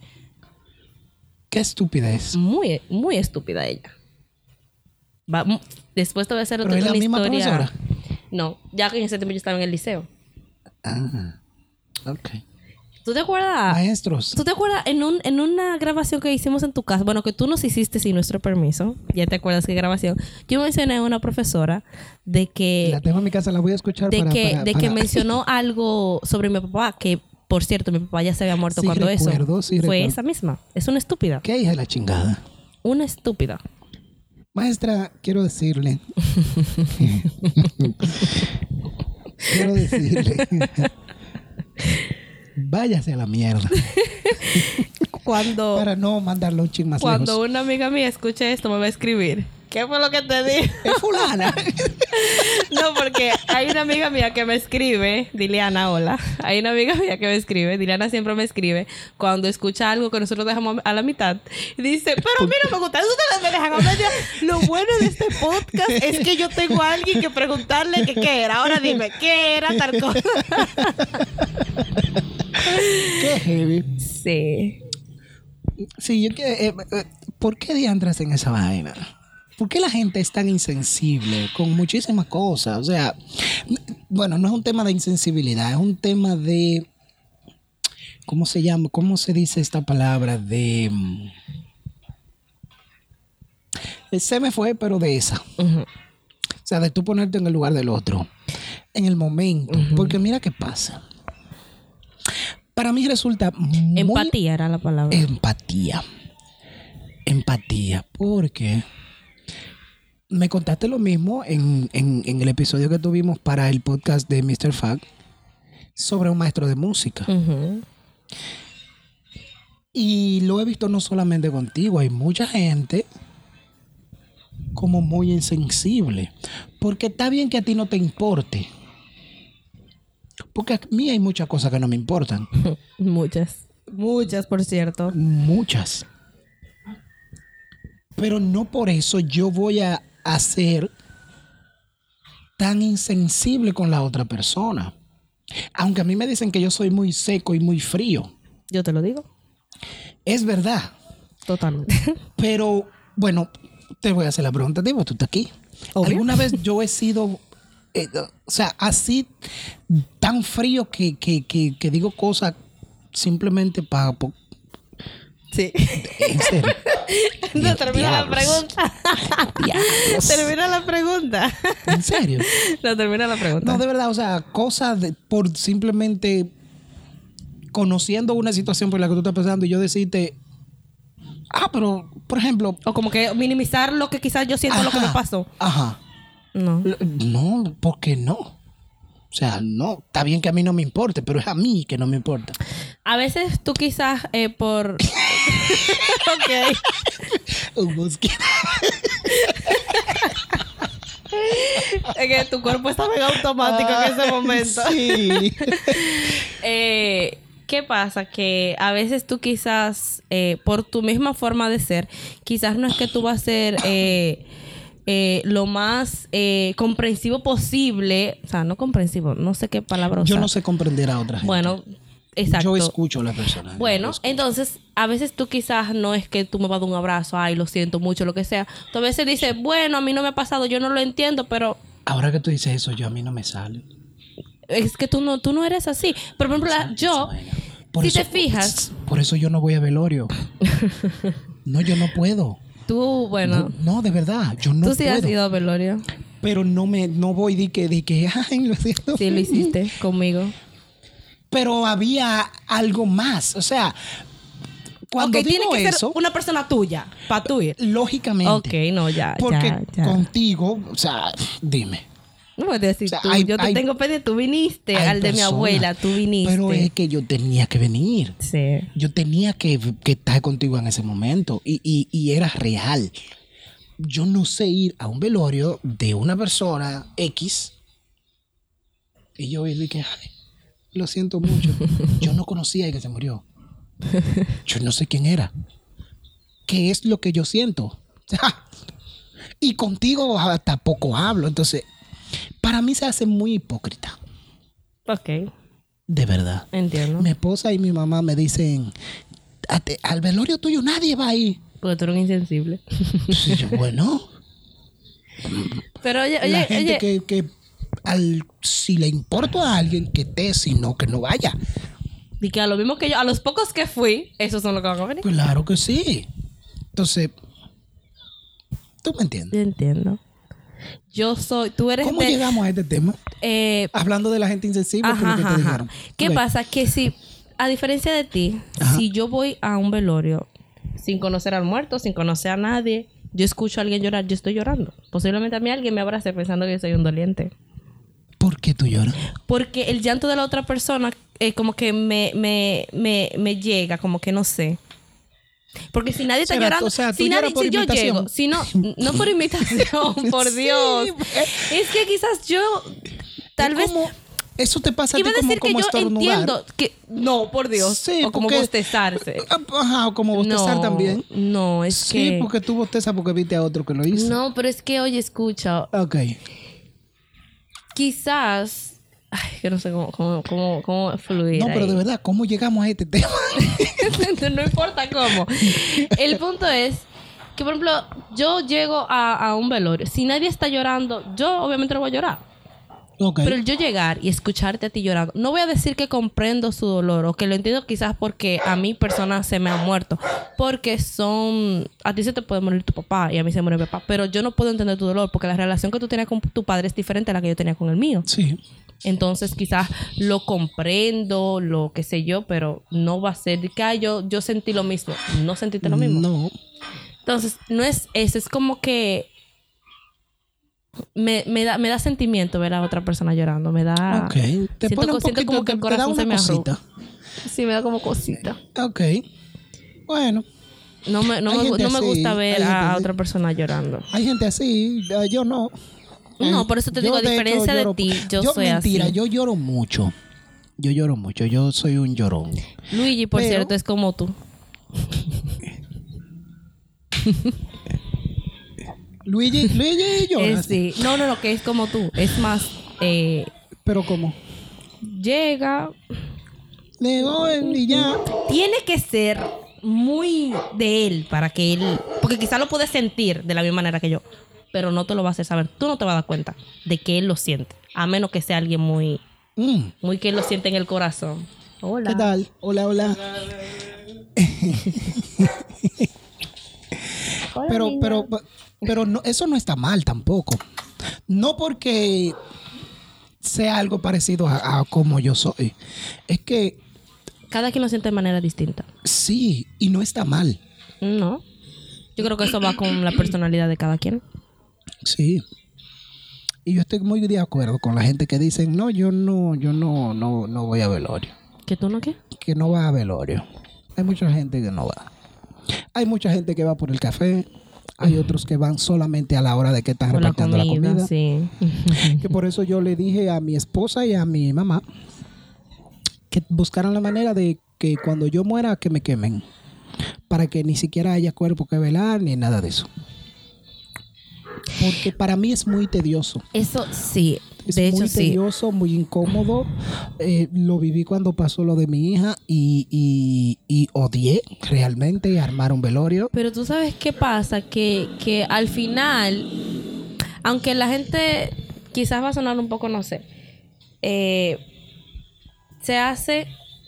Qué estupidez. Muy, muy estúpida ella. Va- mu- después te voy a hacer ¿Pero otra es la misma historia. profesora? No, ya que en ese tiempo yo estaba en el liceo. Ah, ok. ¿Tú te acuerdas? Maestros. ¿Tú te acuerdas en, un, en una grabación que hicimos en tu casa? Bueno, que tú nos hiciste sin nuestro permiso. Ya te acuerdas qué grabación. Yo mencioné a una profesora de que, La tengo en mi casa, la voy a escuchar de para, que, para- de que para- mencionó algo sobre mi papá, que por cierto, mi papá ya se había muerto Sí cuando recuerdo, eso. sí Fue recuerdo. esa misma. Es una estúpida. ¿Qué hija de la chingada? Una estúpida. Maestra, quiero decirle. quiero decirle váyase a la mierda. Cuando, Para no mandarlo un ching más cuando lejos. una amiga mía escuche esto, me va a escribir. ¿Qué fue lo que te dije? Es fulana. No, porque hay una amiga mía que me escribe, Diliana, hola. Hay una amiga mía que me escribe, Diliana siempre me escribe, cuando escucha algo que nosotros dejamos a la mitad. Dice, pero a mí no me gusta, eso ustedes me dejan a media. Lo bueno de este podcast es que yo tengo a alguien que preguntarle que qué era. Ahora dime, ¿qué era tal cosa? Qué heavy. Sí. Sí, yo que. eh, eh, ¿Por qué diantras en esa vaina? ¿Por qué la gente es tan insensible con muchísimas cosas? O sea, bueno, no es un tema de insensibilidad, es un tema de. ¿Cómo se llama? ¿Cómo se dice esta palabra? De. mm, Se me fue, pero de esa. O sea, de tú ponerte en el lugar del otro. En el momento. Porque mira qué pasa. Para mí resulta muy Empatía era la palabra. empatía. Empatía. Porque me contaste lo mismo en, en- en el episodio que tuvimos para el podcast de Mr. Fact sobre un maestro de música. Y lo he visto no solamente contigo, hay mucha gente como muy insensible. Porque está bien que a ti no te importe. Porque a mí hay muchas cosas que no me importan. Muchas. Muchas, por cierto. Muchas. Pero no por eso yo voy a hacer tan insensible con la otra persona. Aunque a mí me dicen que yo soy muy seco y muy frío. Yo te lo digo. Es verdad. Totalmente. Pero bueno, te voy a hacer la pregunta, Diego, tú estás aquí. Obvio. ¿Alguna vez yo he sido, eh, o sea, así tan frío que, que, que, que digo cosas simplemente para... Sí. En serio. No, termina la pregunta. Diablos. termina la pregunta. En serio. No, termina la pregunta. No, de verdad, o sea, cosas de- por simplemente conociendo una situación por la que tú estás pasando y yo decirte, ah, pero, por ejemplo, O como que minimizar lo que quizás yo siento lo que me pasó. Ajá. No. No, ¿por qué no? O sea, no, está bien que a mí no me importe, pero es a mí que no me importa. A veces tú quizás eh, por... ok. Un mosquito. Es que tu cuerpo estaba en automático en ese momento. Sí. Eh, ¿Qué pasa? Que a veces tú quizás, eh, por tu misma forma de ser, quizás no es que tú vas a ser eh, eh, lo más eh, comprensivo posible. O sea, no comprensivo, no sé qué palabra Yo usar. no sé comprender a otra gente. Bueno, exacto. Yo escucho a la persona. Bueno, entonces, a veces tú quizás no es que tú me vas a dar un abrazo, ay, lo siento mucho, lo que sea. Tú a veces dices, bueno, a mí no me ha pasado, yo no lo entiendo, pero Ahora que tú dices eso, yo a mí no me sale. es que tú no, tú no eres así. Por ejemplo, yo, Por si eso- te fijas, Por eso yo no voy a velorio. No, yo no puedo. tú, bueno, No, no, de verdad, yo no tú sí puedo. has ido a velorio. Pero no me, no voy de que, de que, ay, lo siento. Sí, lo hiciste conmigo. Pero había algo más. O sea, cuando ok, tiene digo que eso, ser una persona tuya, para tú ir. lógicamente. Ok, no, ya, Porque ya, ya. contigo, o sea, dime. No puedes decir o sea, tú, hay- yo te hay- tengo pendiente, tú viniste al de mi abuela, tú viniste. Pero es que yo tenía que venir. Sí. Yo tenía que, que estar contigo en ese momento y, y- y era real. Yo no sé ir a un velorio de una persona X y yo que, "Ay, lo siento mucho. Yo no conocía a que se murió. Yo no sé quién era. ¿Qué es lo que yo siento? y contigo hasta poco hablo. Entonces, para mí se hace muy hipócrita. Ok, De verdad. entiendo. Mi esposa y mi mamá me dicen, "A te- al velorio tuyo nadie va a ir. Porque tú eres insensible. Entonces yo, bueno, Pero oye, la oye, gente oye, que, que al, si le importa a alguien que esté, si no, que no vaya. y que a lo mismo que yo, a los pocos que fui, esos son los que van a venir. Claro que sí. Entonces, tú me entiendes. Yo entiendo. Yo soy, tú eres ¿Cómo de- llegamos a este tema? eh, Hablando de la gente insensible, ajá, que te dijeron. ¿Qué pasa? Que si, a diferencia de ti, Ajá. si yo voy a un velorio sin conocer al muerto, sin conocer a nadie, yo escucho a alguien llorar, yo estoy llorando. Posiblemente a mí alguien me abrace pensando que yo soy un doliente. ¿Por qué tú lloras? Porque el llanto de la otra persona eh, como que me, me, me, me llega, como que no sé. Porque si nadie está Será- llorando, o sea, tú si, nadie, si yo llego, si no, no por imitación, por Sí, Dios. eh. Es que quizás yo, tal vez, como- eso te pasa a ti iba a como, decir que como yo estornudar. entiendo que, no, por Dios, Sí, o como porque- bostezarse. Ajá, o como bostezar no, también. No, es Sí, que... porque tú bostezas porque viste a otro que lo hizo. No, pero es que, oye, escucha, Ok. Quizás... Ay, que no sé cómo, cómo, cómo, cómo fluir No, pero ahí. de verdad, ¿cómo llegamos a este tema? no importa cómo. El punto es que, por ejemplo, yo llego a, a un velorio. Si nadie está llorando, yo obviamente no voy a llorar. Pero yo llegar y escucharte a ti llorando, no voy a decir que comprendo su dolor o que lo entiendo quizás porque a mí personas se me han muerto. Porque son. A ti se te puede morir tu papá y a mí se muere mi papá. Pero yo no puedo entender tu dolor porque la relación que tú tenías con tu padre es diferente a la que yo tenía con el mío. Sí. Entonces quizás lo comprendo, lo que sé yo, pero no va a ser que "Ay, yo, yo sentí lo mismo. No sentiste lo mismo. No. Entonces, no es eso, es como que me, me da, me da sentimiento ver a otra persona llorando. Me da. ok. Te siento pone un co- siento poquito, como que el te da corazón una se me cosita. Sí, me da como cosita. Ok. Bueno, No me, no me, no gusta ver a, otra persona llorando. hay gente así, eh, yo no. No, Eh, por eso te yo, digo, a de hecho, diferencia de lloro- ti, yo soy mentira, así. yo lloro mucho. Yo lloro mucho, yo soy un llorón. Luigi, por Pero- cierto, es como tú. Luigi, Luigi llora. Es, sí. No, no, no, que es como tú. Es más, eh, Pero como, llega, digo, eh, y ya. tiene que ser muy de él para que él, porque quizá lo puedes sentir de la misma manera que yo, pero no te lo vas a hacer saber. Tú no te vas a dar cuenta de que él lo siente, a menos que sea alguien muy, Mm, muy que lo siente en el corazón. Hola. ¿Qué tal? Hola, hola. Hola, pero, niña. pero, pero no, eso no está mal tampoco. No porque sea algo parecido a, a como yo soy. Es que Cada quien lo siente de manera distinta. sí, y no está mal. No. Yo creo que eso va con la personalidad de cada quien. Sí. Y yo estoy muy de acuerdo con la gente que dicen, no, yo no, yo no, no, no voy a velorio. ¿Que tú no qué? Que no va a velorio. Hay mucha gente que no va. Hay mucha gente que va por el café. Hay otros que van solamente a la hora de que están Por repartiendo la comida, comida. sí. Que por eso yo le dije a mi esposa y a mi mamá que buscaran la manera de que cuando yo muera que me quemen. Para que ni siquiera haya cuerpo que velar ni nada de eso. Porque para mí es muy tedioso. Eso sí. Es De hecho, muy sí. tedioso, muy incómodo. Eh, lo viví cuando pasó lo de mi hija y, y- y odié realmente armar un velorio. Pero tú sabes qué pasa, que, que al final, aunque la gente quizás va a sonar un poco, no sé, eh, se hace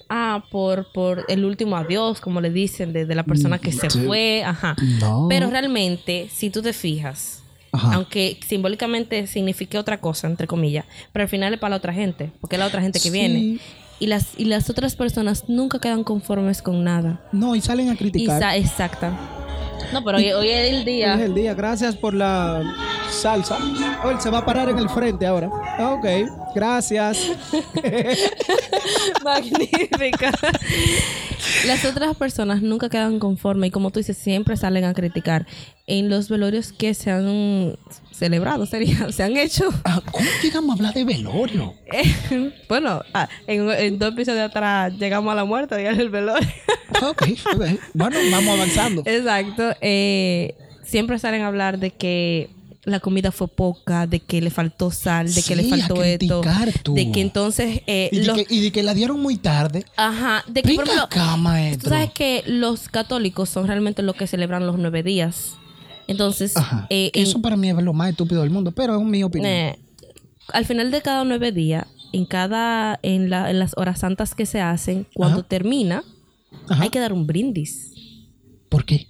ah, por, por el último adiós, como le dicen, de, de la persona que se Sí. fue, ajá. No. Pero realmente, si tú te fijas, Ajá. aunque simbólicamente signifique otra cosa, entre comillas, pero al final es para la otra gente, porque es la otra gente que Sí. viene. Y las, y las otras personas nunca quedan conformes con nada. No, y salen a criticar. sa- exacta. No, pero hoy, hoy es el Hoy día. es el día. Gracias por la salsa. Oh, él se va a parar en el frente ahora. Ah, Ok, gracias. Magnífica. Las otras personas nunca quedan conformes y como tú dices, siempre salen a criticar. En los velorios que se han celebrado, sería, se han hecho. Ah, ¿Cómo llegamos a hablar de velorio? bueno, ah, en, en dos episodios atrás llegamos a la muerte y el velorio. Ah, Ok, ok. Bueno, vamos avanzando. Exacto. Eh, siempre salen a hablar de que la comida fue poca, de que le faltó sal, de que le faltó esto. tú. De que entonces eh, Y de, los- que, y de que la dieron muy tarde. Ajá, de que por ejemplo, acá, tú sabes que los católicos son realmente los que celebran los nueve días. Entonces, eh, en- Eso para mí es lo más estúpido del mundo, pero es mi opinión. eh, al final de cada nueve días, en cada, en, la- en las horas santas que se hacen, cuando Ajá. termina, Ajá. hay que dar un brindis. ¿Por qué?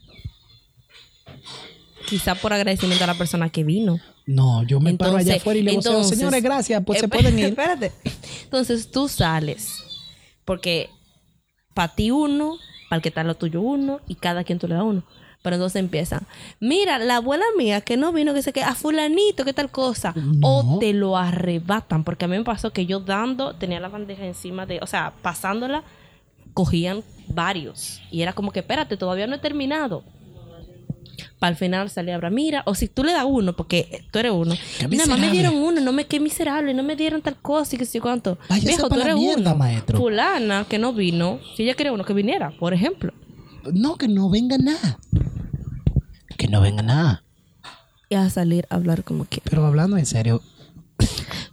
Quizá por agradecimiento a la persona que vino. No, yo me paro allá afuera y le entonces- señores, gracias, pues se Eh, pueden ir. Espérate. Entonces tú sales. Porque para ti uno, para el que está lo tuyo uno, y cada quien tú le da uno. Pero entonces empiezan, mira, la abuela mía que no vino, que se que a fulanito, que tal cosa. O te lo arrebatan, porque a mí me pasó que yo dando, tenía la bandeja encima de, o sea, pasándola, cogían varios. Y era como que, espérate, todavía no he terminado. Para al final salía ahora, mira, o si tú le das uno, porque tú eres uno. Mira, más me dieron uno, no me qué miserable, no me dieron tal cosa y que sé yo cuánto. Váyase Viejo, tú eres mierda, uno. maestro. Fulana que no vino, si ella quería uno que viniera, por ejemplo. No, que no venga nada. Que no venga nada. Y a salir a hablar como que. Pero hablando en serio,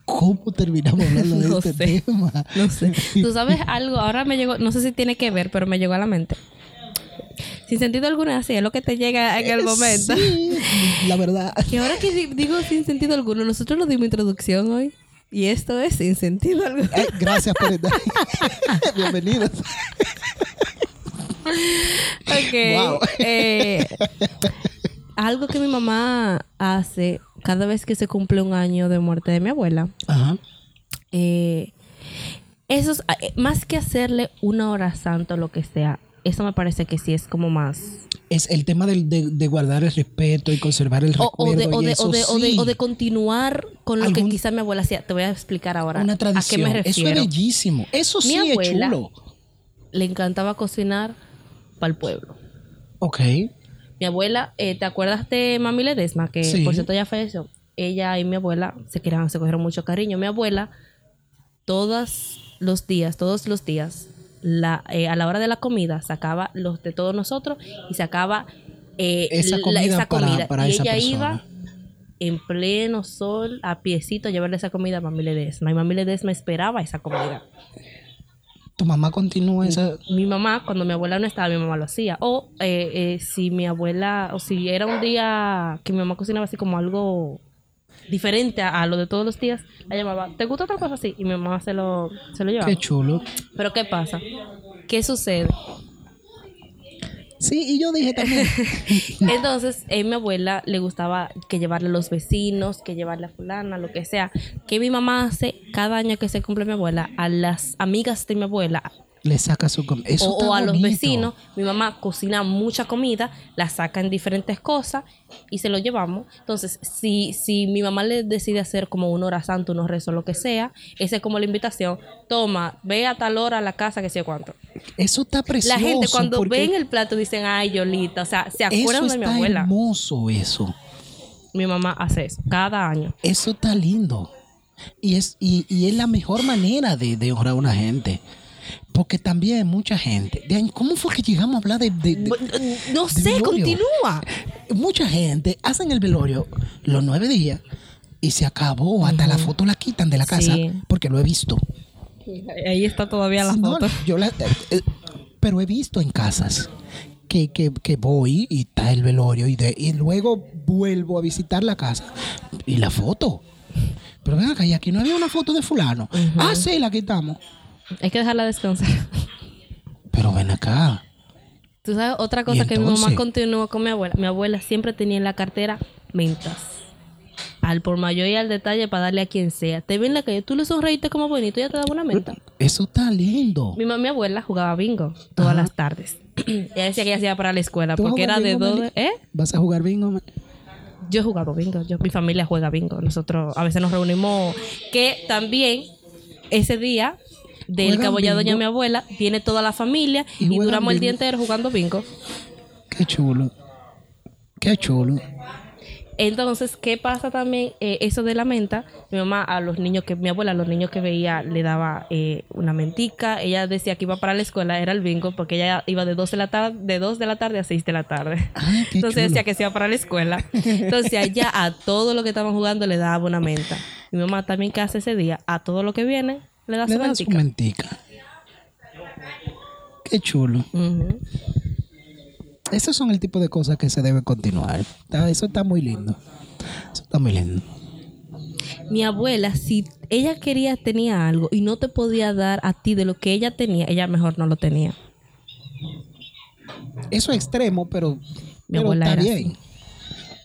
¿cómo terminamos hablando de No este sé. tema? No sé. Tú sabes algo, ahora me llegó, no sé si tiene que ver, pero me llegó a la mente. Sin sentido alguno, así es lo que te llega en el momento. Sí, la verdad. Y ahora que di- digo sin sentido alguno, nosotros nos dimos introducción hoy. Y esto es sin sentido alguno. Eh, gracias por estar. Bienvenidos. Ok. Wow. Eh, algo que mi mamá hace cada vez que se cumple un año de muerte de mi abuela. Ajá. eh, eso es, eh, más que hacerle una hora santa o lo que sea, eso me parece que sí es como más. Es el tema del- de, de guardar el respeto y conservar el o recuerdo. de, o, de, eso o, o, o continuar con lo que Algún- quizá mi abuela hacía. Te voy a explicar ahora Una a qué me Eso es refiero. bellísimo. Eso Mi sí es chulo. Le encantaba cocinar para el pueblo. Ok. Mi abuela, eh, ¿te acuerdas de Mami Ledesma? Que Sí. por cierto ya falleció. Ella y mi abuela se querían, se cogieron mucho cariño. Mi abuela, todos los días, todos los días, la, eh, a la hora de la comida, sacaba los de todos nosotros y sacaba eh, Esa la- comida esa para- comida. para y esa ella persona. iba en pleno sol, a piecito, a llevarle esa comida a Mami Ledesma. Y Mami Ledesma esperaba esa comida. Tu mamá continúa esa. mi mamá, cuando mi abuela no estaba, mi mamá lo hacía. O eh, eh, si mi abuela, o si era un día que mi mamá cocinaba así como algo diferente a, a lo de todos los días, la llamaba, ¿te gusta otra cosa así? Y mi mamá se lo, se lo llevaba. Qué chulo. Pero ¿qué pasa? ¿Qué sucede? Sí, y yo dije también. Entonces, a mi abuela le gustaba que llevarle a los vecinos, que llevarle a fulana, lo que sea. Que mi mamá hace cada año que se cumple mi abuela, a las amigas de mi abuela, Le saca su com- Eso o, o a los vecinos. Mi mamá cocina mucha comida, la saca en diferentes cosas y se lo llevamos. Entonces, si, si mi mamá le decide hacer como una hora santa, unos rezos, lo que sea, esa es como la invitación. Toma, ve a tal hora a la casa, que sé cuánto. Eso está precioso. La gente cuando ven el plato dicen, ay, Yolita, o sea, se Eso acuerdan de mi está abuela. hermoso, eso. Mi mamá hace eso cada año. Eso está lindo. Y es, y, y es la mejor manera de, de honrar a una gente. Porque también mucha gente. ¿Cómo fue que llegamos a hablar de, de- de- No de sé, velorio? continúa. Mucha gente hacen el velorio los nueve días y se acabó. Hasta la foto la quitan de la casa Sí. porque lo he visto. Ahí está todavía la No, foto. yo la- eh, eh, pero he visto en casas que, que, que voy y está el velorio y, de, y luego vuelvo a visitar la casa y la foto. Pero ven acá, y aquí no había una foto de fulano. Ah, sí, la quitamos. Hay que dejarla descansar. Pero ven acá. Tú sabes, otra cosa ¿Y que mi mamá continuó con mi abuela. Mi abuela siempre tenía en la cartera mentas. Al por mayor y al detalle para darle a quien sea. Te ven la calle, tú le sonreíste como bonito y ya te daba una menta. Eso está lindo. Mi, mi abuela jugaba bingo todas las tardes. ella decía que ella hacía para la escuela ¿Tú vas a porque era de dos. ¿Eh? ¿Vas a jugar bingo? ma- Yo he jugado bingo. Yo, mi familia juega bingo. Nosotros a veces nos reunimos. Que también ese día del ¿Juegan cabollado doña bingo? mi abuela viene toda la familia ¿Y duramos el día entero jugando bingo. Qué chulo. Qué chulo. Entonces, ¿qué pasa también? Eh, eso de la menta, mi mamá a los niños que, mi abuela a los niños que veía le daba eh, una mentica. Ella decía que iba para la escuela, era el bingo, porque ella iba de 2 de la tarde, de 2 de la tarde a 6 de la tarde. Ah, Entonces chulo. decía que se iba para la escuela. Entonces allá a todo lo que estaban jugando le daba una menta. Mi mamá también que hace ese día, a todo lo que viene, le da Le su mentica. Qué chulo. Ujú. Esos son el tipo de cosas que se deben continuar. Eso está muy lindo. Eso está muy lindo. Mi abuela, si ella quería, tenía algo y no te podía dar a ti de lo que ella tenía, ella mejor no lo tenía. Eso es extremo, pero, Mi pero abuela está bien.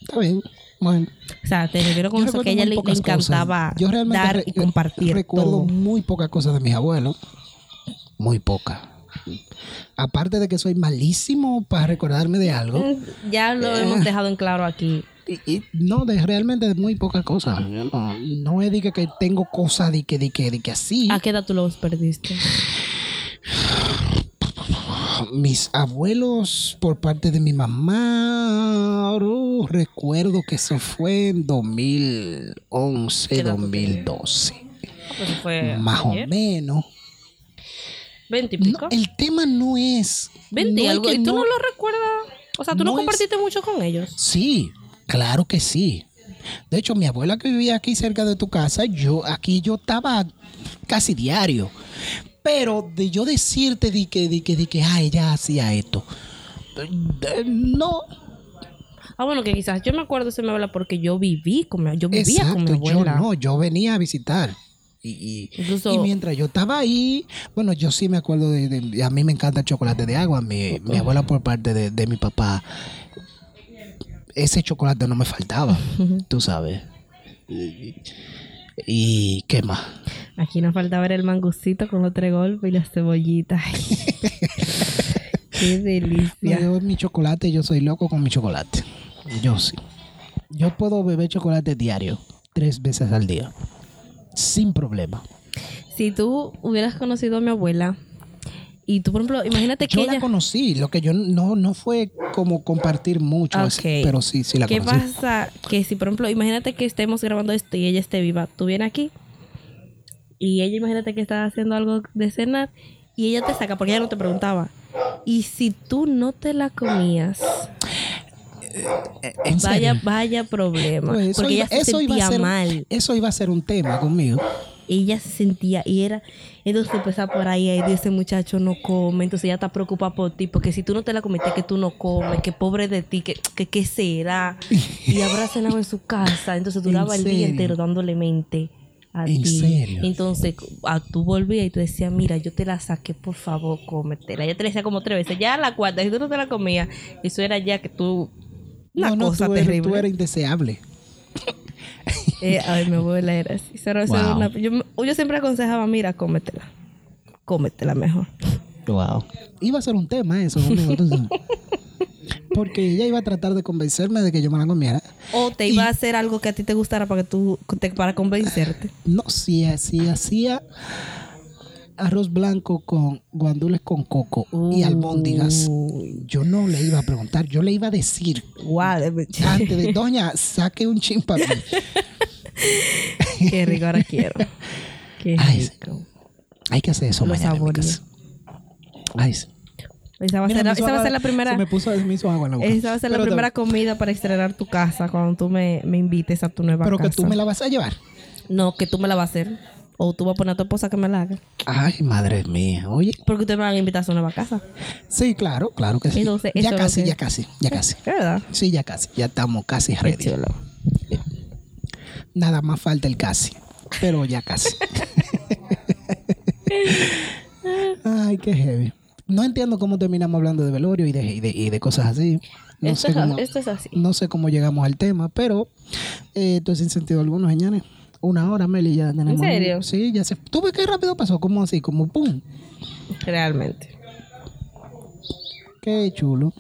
Está bien. O sea, te refiero con eso que a ella le, le pocas cosas. encantaba Yo realmente dar y compartir Recuerdo todo. muy pocas cosas de mis abuelos. Muy pocas. Aparte de que soy malísimo para recordarme de algo. Mm, Ya lo hemos dejado en claro aquí. Y, y no, de realmente de muy pocas cosas. Yo No, no es de que, que tengo cosas de que, de que, de que así. ¿A qué edad tú los perdiste? Mis abuelos por parte de mi mamá, uh, recuerdo que eso fue en 2011, ¿Qué edad tú 2012. Ah, pues fue Más o menos. ¿Veinte y No, pico? el tema no es. ¿Veinte y no es que ¿Y tú no, no- lo recuerdas? O sea, ¿tú no, es- compartiste mucho con ellos? Sí, claro que sí. De hecho, mi abuela que vivía aquí cerca de tu casa, yo aquí yo estaba casi diario. Pero de yo decirte de que, de que, de que, ah, ella hacía esto. eh, No, Ah, bueno, que quizás yo me acuerdo de mi abuela porque yo viví con mi, yo vivía exacto, con mi yo abuela. no, yo venía a visitar. Y, y- Incluso- y mientras yo estaba ahí, bueno, yo sí me acuerdo de, de- a mí me encanta el chocolate de agua. Mi, mi abuela por parte de, de mi papá, ese chocolate no me faltaba, tú sabes. Y, y qué más. Aquí nos falta ver el mangucito con los tres golpes y las cebollitas. Qué No, delicia. yo mi chocolate, yo soy loco con mi chocolate. Yo sí. Yo puedo beber chocolate diario, tres veces al día, sin problema. Si tú hubieras conocido a mi abuela y tú, por ejemplo, imagínate que Yo ella... la conocí, lo que yo no, no fue como compartir mucho, así, Ok. pero sí, sí la ¿Qué conocí. pasa? Que si, por ejemplo, imagínate que estemos grabando esto y ella esté viva, tú vienes aquí y ella, imagínate que está haciendo algo de cenar y ella te saca porque ella no te preguntaba. Y si tú no te la comías, Eh, ¿En vaya, serio? vaya problema. Pues eso porque iba- ella se eso iba a sentía ser- mal. Eso iba a ser un tema conmigo. Ella se sentía y era. Entonces empezaba por ahí y ese muchacho no come. Entonces ella está preocupada por ti. Porque si tú no te la comiste, que tú no comes, que pobre de ti, que, que qué será. Y habrá cenado en su casa. Entonces duraba ¿En el día entero dándole mente a ¿En ti. serio? Entonces a, tú volvías y tú decías, mira, yo te la saqué, por favor, cómetela. Ella te la decía como tres veces. Ya a la cuarta, si tú no te la comías, eso era ya que tú. Una no, no, cosa tú eres, terrible. tú eres indeseable. Eh, ay, mi abuela era así. Wow. una- yo, yo siempre aconsejaba, mira, cómetela. Cómetela mejor. Wow. Iba a ser un tema eso conmigo. Porque ella iba a tratar de convencerme de que yo me la comiera. O te iba a hacer algo que a ti te gustara para que tú te- para convencerte. No, si, si hacía arroz blanco con guandules con coco y albóndigas, yo no le iba a preguntar, yo le iba a decir Guau, antes de doña, saque un chin para mí. qué rico ahora quiero. Qué Ay, rico. Hay que hacer eso Lo mañana casa. Ay, sí. Esa va a Mira, ser, me esa hizo va a agua- ser la primera. Se me puso, se me hizo agua en la boca. Esa va a ser la Pero te- primera comida para estrenar tu casa cuando tú me, me invites a tu nueva Pero casa. que tú me la vas a llevar. No, que tú me la vas a hacer. O tú vas a poner a tu esposa que me la haga. Ay, madre mía. Oye, Porque ustedes me van a invitar a su nueva casa. sí, claro, claro que sí. Entonces, ya casi, que- ya casi, ya casi. ¿Verdad? Sí, ya casi. Ya estamos casi ready. Nada más falta el casi. Pero ya casi. Ay, qué heavy. No entiendo cómo terminamos hablando de velorio y de, y de, y de cosas así. No esto, sé es, cómo, esto es así. no sé cómo llegamos al tema, pero eh, esto es sin sentido alguno, señores. Una hora, Meli, ya tenemos. serio? Sí, ya se. ¿Tú ves qué rápido pasó? Como así, como pum. Realmente. Qué chulo.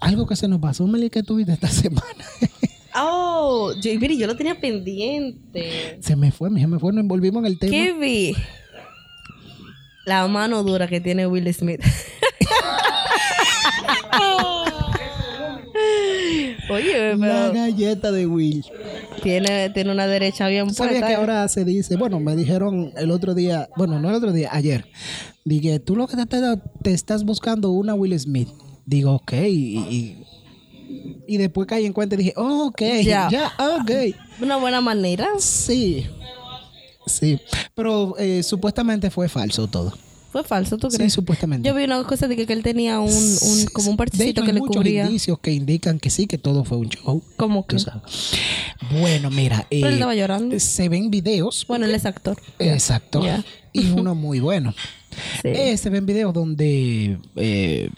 Algo que se nos pasó, Meli, que tuviste esta semana. Oh, yo, mire, yo lo tenía pendiente. se me fue, mi se me fue, nos envolvimos en el tema. ¿Qué vi? La mano dura que tiene Will Smith. Oye, La pero galleta de Will. tiene, tiene una derecha bien ¿Sabía puesta. que ¿eh? ahora se dice? Bueno, me dijeron el otro día, bueno, no el otro día, ayer. Dije, tú lo que te, te estás buscando una Will Smith. Digo, ok. Y, y, y después caí en cuenta y dije, oh, ok, Ya. ya, ok. Una buena manera. Sí. Sí. Pero eh, supuestamente fue falso todo. Fue falso, ¿tú Sí, crees? supuestamente. Yo vi una cosa de que, que él tenía un, un como un parchecito que hay le muchos cubría. indicios que indican que sí, que todo fue un show. Como Tú que. Bueno, mira. Pero él eh, estaba llorando. se ven videos. Bueno, él es actor. Exacto. Ya. Y uno muy bueno. Sí. Eh, se ven videos donde eh,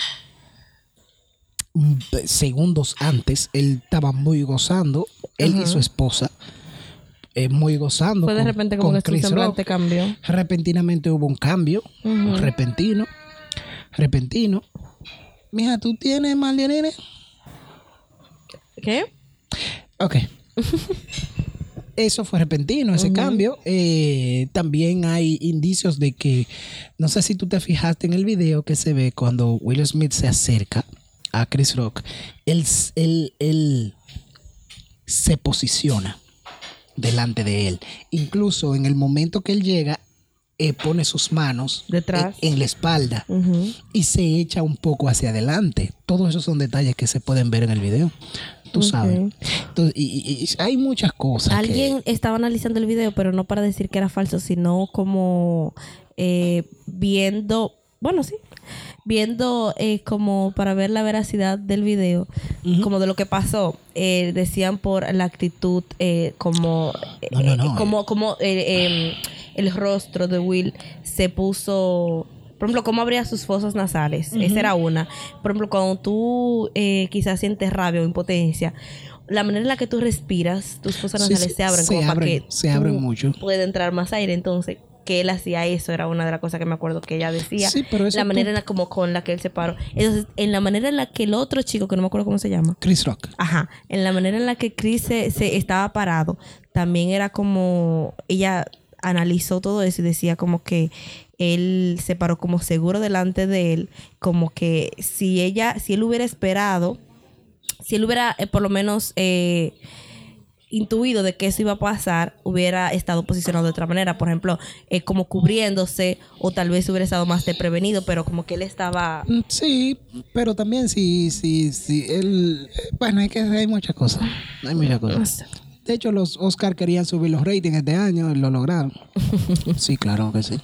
segundos antes él estaba muy gozando, él y su esposa, eh, muy gozando. Fue de con- repente como que semblante Rock. cambió. Repentinamente hubo un cambio, repentino, repentino. Mija, ¿tú tienes mal de nene? ¿Qué? Ok. Eso fue repentino, ese cambio. Eh, también hay indicios de que, no sé si tú te fijaste en el video que se ve cuando Will Smith se acerca a Chris Rock, él, él, él se posiciona delante de él. Incluso en el momento que él llega, eh, pone sus manos Detrás. En, en la espalda y se echa un poco hacia adelante. Todos esos son detalles que se pueden ver en el video. Tú sabes. Entonces, y, hay muchas cosas. que- Alguien estaba analizando el video, pero no para decir que era falso, sino como eh, viendo, bueno, sí, viendo eh, como para ver la veracidad del video, como de lo que pasó. Eh, decían por la actitud, eh, como, No, no, no, eh, como, como eh, em, el rostro de Will se puso. Por ejemplo, cómo abría sus fosas nasales. Esa era una. Por ejemplo, cuando tú eh, quizás sientes rabia o impotencia, la manera en la que tú respiras, tus fosas nasales sí, se abren se como para abren, que se abren mucho. pueda entrar más aire. Entonces, que él hacía eso era una de las cosas que me acuerdo que ella decía. Sí, pero eso la tú- manera en la, como con la que él se paró. Entonces, en la manera en la que el otro chico, que no me acuerdo cómo se llama, Chris Rock. Ajá, en la manera en la que Chris se, se estaba parado, también era como, ella analizó todo eso y decía como que él se paró como seguro delante de él, como que si ella, si él hubiera esperado, si él hubiera eh, por lo menos eh, intuido de que eso iba a pasar, hubiera estado posicionado de otra manera, por ejemplo, eh, como cubriéndose o tal vez hubiera estado más de prevenido, pero como que él estaba... Mm, Sí, pero también sí, sí, sí. Él, bueno, hay que hay muchas cosas. Hay muchas cosas. De hecho, los Oscar querían subir los ratings este año y lo lograron. Sí, claro que sí.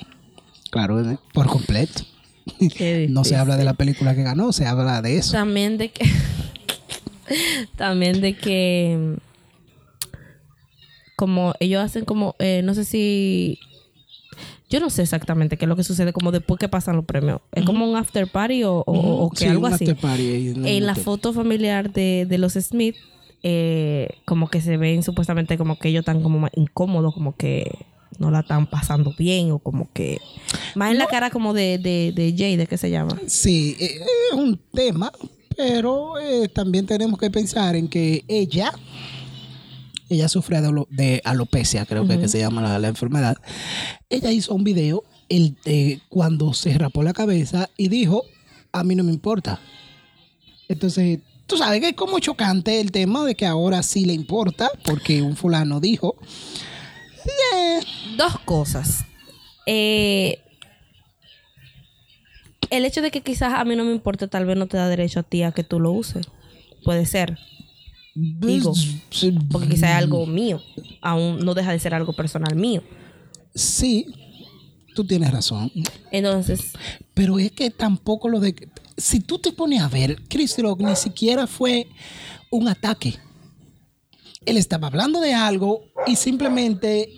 Claro, eh, por completo. No se habla de la película que ganó, se habla de eso. También de que. también de que. Como ellos hacen como. eh, no sé si. Yo no sé exactamente qué es lo que sucede como después que pasan los premios. ¿Es como un after party o, o- o que Sí, algo un así? after party en la foto familiar de, de los Smith, eh, como que se ven supuestamente como que ellos están como más incómodos, como que no la están pasando bien o como que... Más en la cara como de, de, de Jay, ¿de qué se llama? Sí, eh, es un tema, pero eh, también tenemos que pensar en que ella, ella sufre de, alo- de alopecia, creo que, que se llama la, la enfermedad. Ella hizo un video el, eh, cuando se rapó la cabeza y dijo, a mí no me importa. Entonces, tú sabes que es como chocante el tema de que ahora sí le importa, porque un fulano dijo, "Eh, Dos cosas. Eh, el hecho de que quizás a mí no me importe, tal vez no te da derecho a ti a que tú lo uses. Puede ser. Digo, Porque quizás es algo mío. Aún no deja de ser algo personal mío. sí, tú tienes razón. Entonces, Pero es que tampoco lo de... Si tú te pones a ver, Chris Rock ni siquiera fue un ataque. Él estaba hablando de algo y simplemente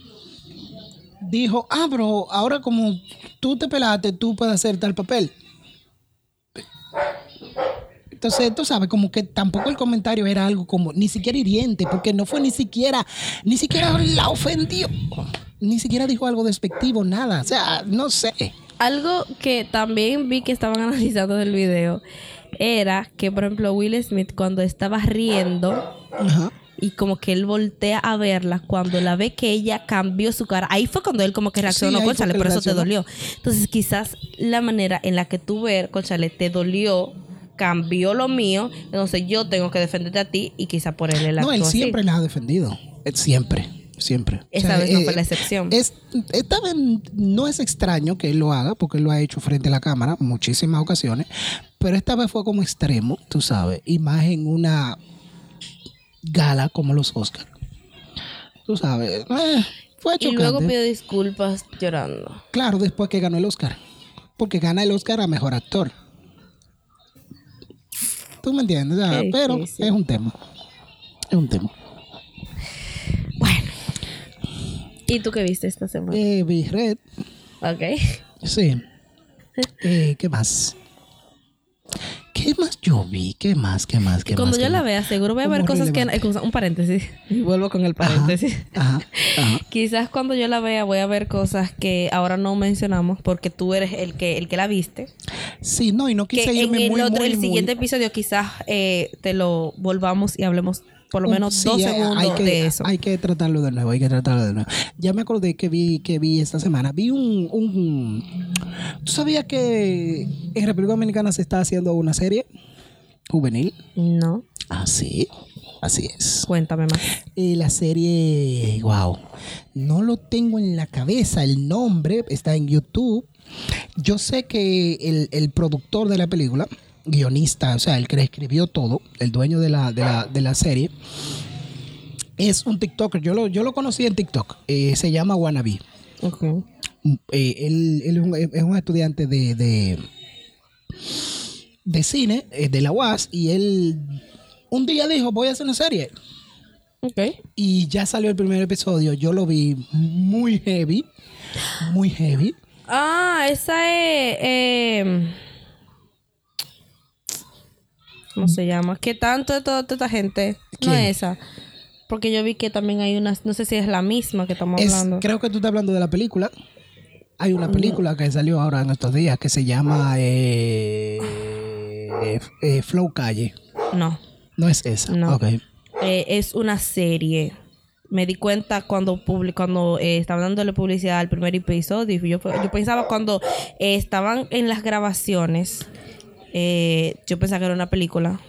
dijo, ah, bro, ahora como tú te pelaste, tú puedes hacer tal papel. Entonces, tú sabes, como que tampoco el comentario era algo como ni siquiera hiriente, porque no fue ni siquiera, ni siquiera la ofendió, ni siquiera dijo algo despectivo, nada. O sea, no sé. algo que también vi que estaban analizando del video era que, por ejemplo, Will Smith cuando estaba riendo Ajá. y como que él voltea a verla, cuando la ve que ella cambió su cara, ahí fue cuando él como que reaccionó, Sí, por eso te dolió. Entonces quizás la manera en la que tú ver, conchale, te dolió, cambió lo mío, entonces yo tengo que defenderte a ti y quizás por él él No, él actuó así. siempre la ha defendido. Él siempre, siempre. Esa vez no fue la excepción. Es, esta vez no es extraño que él lo haga, porque él lo ha hecho frente a la cámara muchísimas ocasiones, pero esta vez fue como extremo, tú sabes, y más en una gala como los Oscars. Tú sabes, eh, fue Y chocante. luego pidió disculpas llorando. Claro, después que ganó el Oscar. Porque gana el Oscar a mejor actor. ¿Tú me entiendes? O sea, Qué pero es un tema. Es un tema. Bueno. ¿Y tú qué viste esta semana? Eh, vi Red. Ok. Sí. Eh, ¿Qué más? ¿Qué ¿Qué más yo vi? ¿Qué más? ¿Qué más? ¿Qué Cuando más? yo ¿Qué la más? vea, seguro voy a ver cosas que... relevante. eh, cosa- Un paréntesis. Y vuelvo con el paréntesis. Ajá, ajá. Quizás cuando yo la vea voy a ver cosas que ahora no mencionamos porque tú eres el que, el que la viste. Sí, no, y no Que quise en irme el muy, otro, muy, el muy- siguiente episodio quizás eh, te lo volvamos y hablemos por lo menos sí, dos hay- segundos hay que, de eso. Hay que tratarlo de nuevo, hay que tratarlo de nuevo. Ya me acordé que vi, que vi esta semana. Vi un, un- ¿Tú sabías que en República Dominicana se está haciendo una serie juvenil? No, Ah, sí. Así es. cuéntame más. Eh, la serie, wow, no lo tengo en la cabeza, el nombre está en YouTube. Yo sé que el, el productor de la película, guionista, o sea, el que escribió todo, el dueño de la, de la, de la serie, es un TikToker. Yo lo, yo lo conocí en TikTok. Eh, se llama Wannabe. Ok. Eh, él, él es, un, es un estudiante de, de, de cine, eh, de la UAS, y él un día dijo, voy a hacer una serie. Ok. Y ya salió el primer episodio. Yo lo vi muy heavy. Muy heavy. Ah, esa es... eh, ¿Cómo se llama? ¿Qué tanto de toda, toda esta gente? No esa. Porque yo vi que también hay unas... No sé si es la misma que estamos Es- hablando. creo que tú estás hablando de la película. Hay una película que salió ahora en estos días que se llama eh, eh, Flow Calle. No. No es esa. No. Eh, es una serie. Me di cuenta cuando publi- cuando eh, estaban dándole publicidad al primer episodio. Yo, yo pensaba cuando eh, estaban en las grabaciones, eh, yo pensaba que era una película.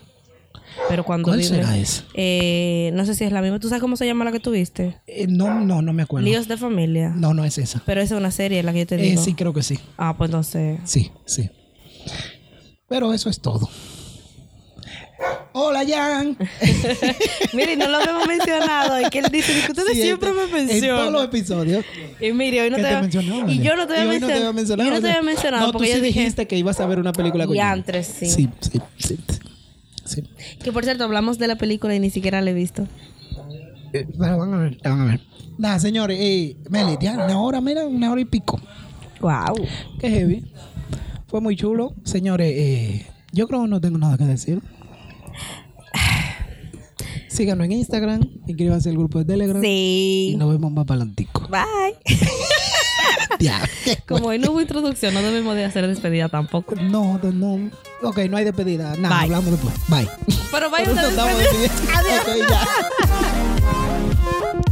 Pero cuando ¿Cuál vi- será esa? Eh, no sé si es la misma. ¿Tú sabes cómo se llama la que tuviste? Eh, no, no, no me acuerdo. Líos de familia. No, no es esa. Pero esa es una serie la que yo te Eh, digo. sí, creo que sí. Ah, pues entonces. Sí, sí. Pero eso es todo. Hola, Jan. Mire, no lo hemos mencionado. Y que él dice que ustedes Sí, siempre este- me En todos mencionan. los episodios. Y mire, hoy no que te, te Y yo no te había no mencionado. mencionado. Yo no te había mencionado No, porque tú sí dije. dijiste que ibas a ver una película con Jan. Sí. Sí, sí, sí. sí. Que por cierto, hablamos de la película y ni siquiera la he visto. Eh, pero van a ver, van a ver. Nada, señores, eh, Meli, ya una hora, mira, una hora y pico. Wow. Qué heavy. Fue muy chulo. Señores, eh, yo creo que no tengo nada que decir. Síganos en Instagram, inscríbanse al grupo de Telegram. Y Sí. nos vemos más para adelante. Bye. Ya. Como hoy no hubo introducción, no debemos de hacer despedida tampoco. No, no, no. Ok, no hay despedida. Nada, Bye. hablamos después. Bye. Pero vaya Por eso a estamos despidiendo. Ok, ya.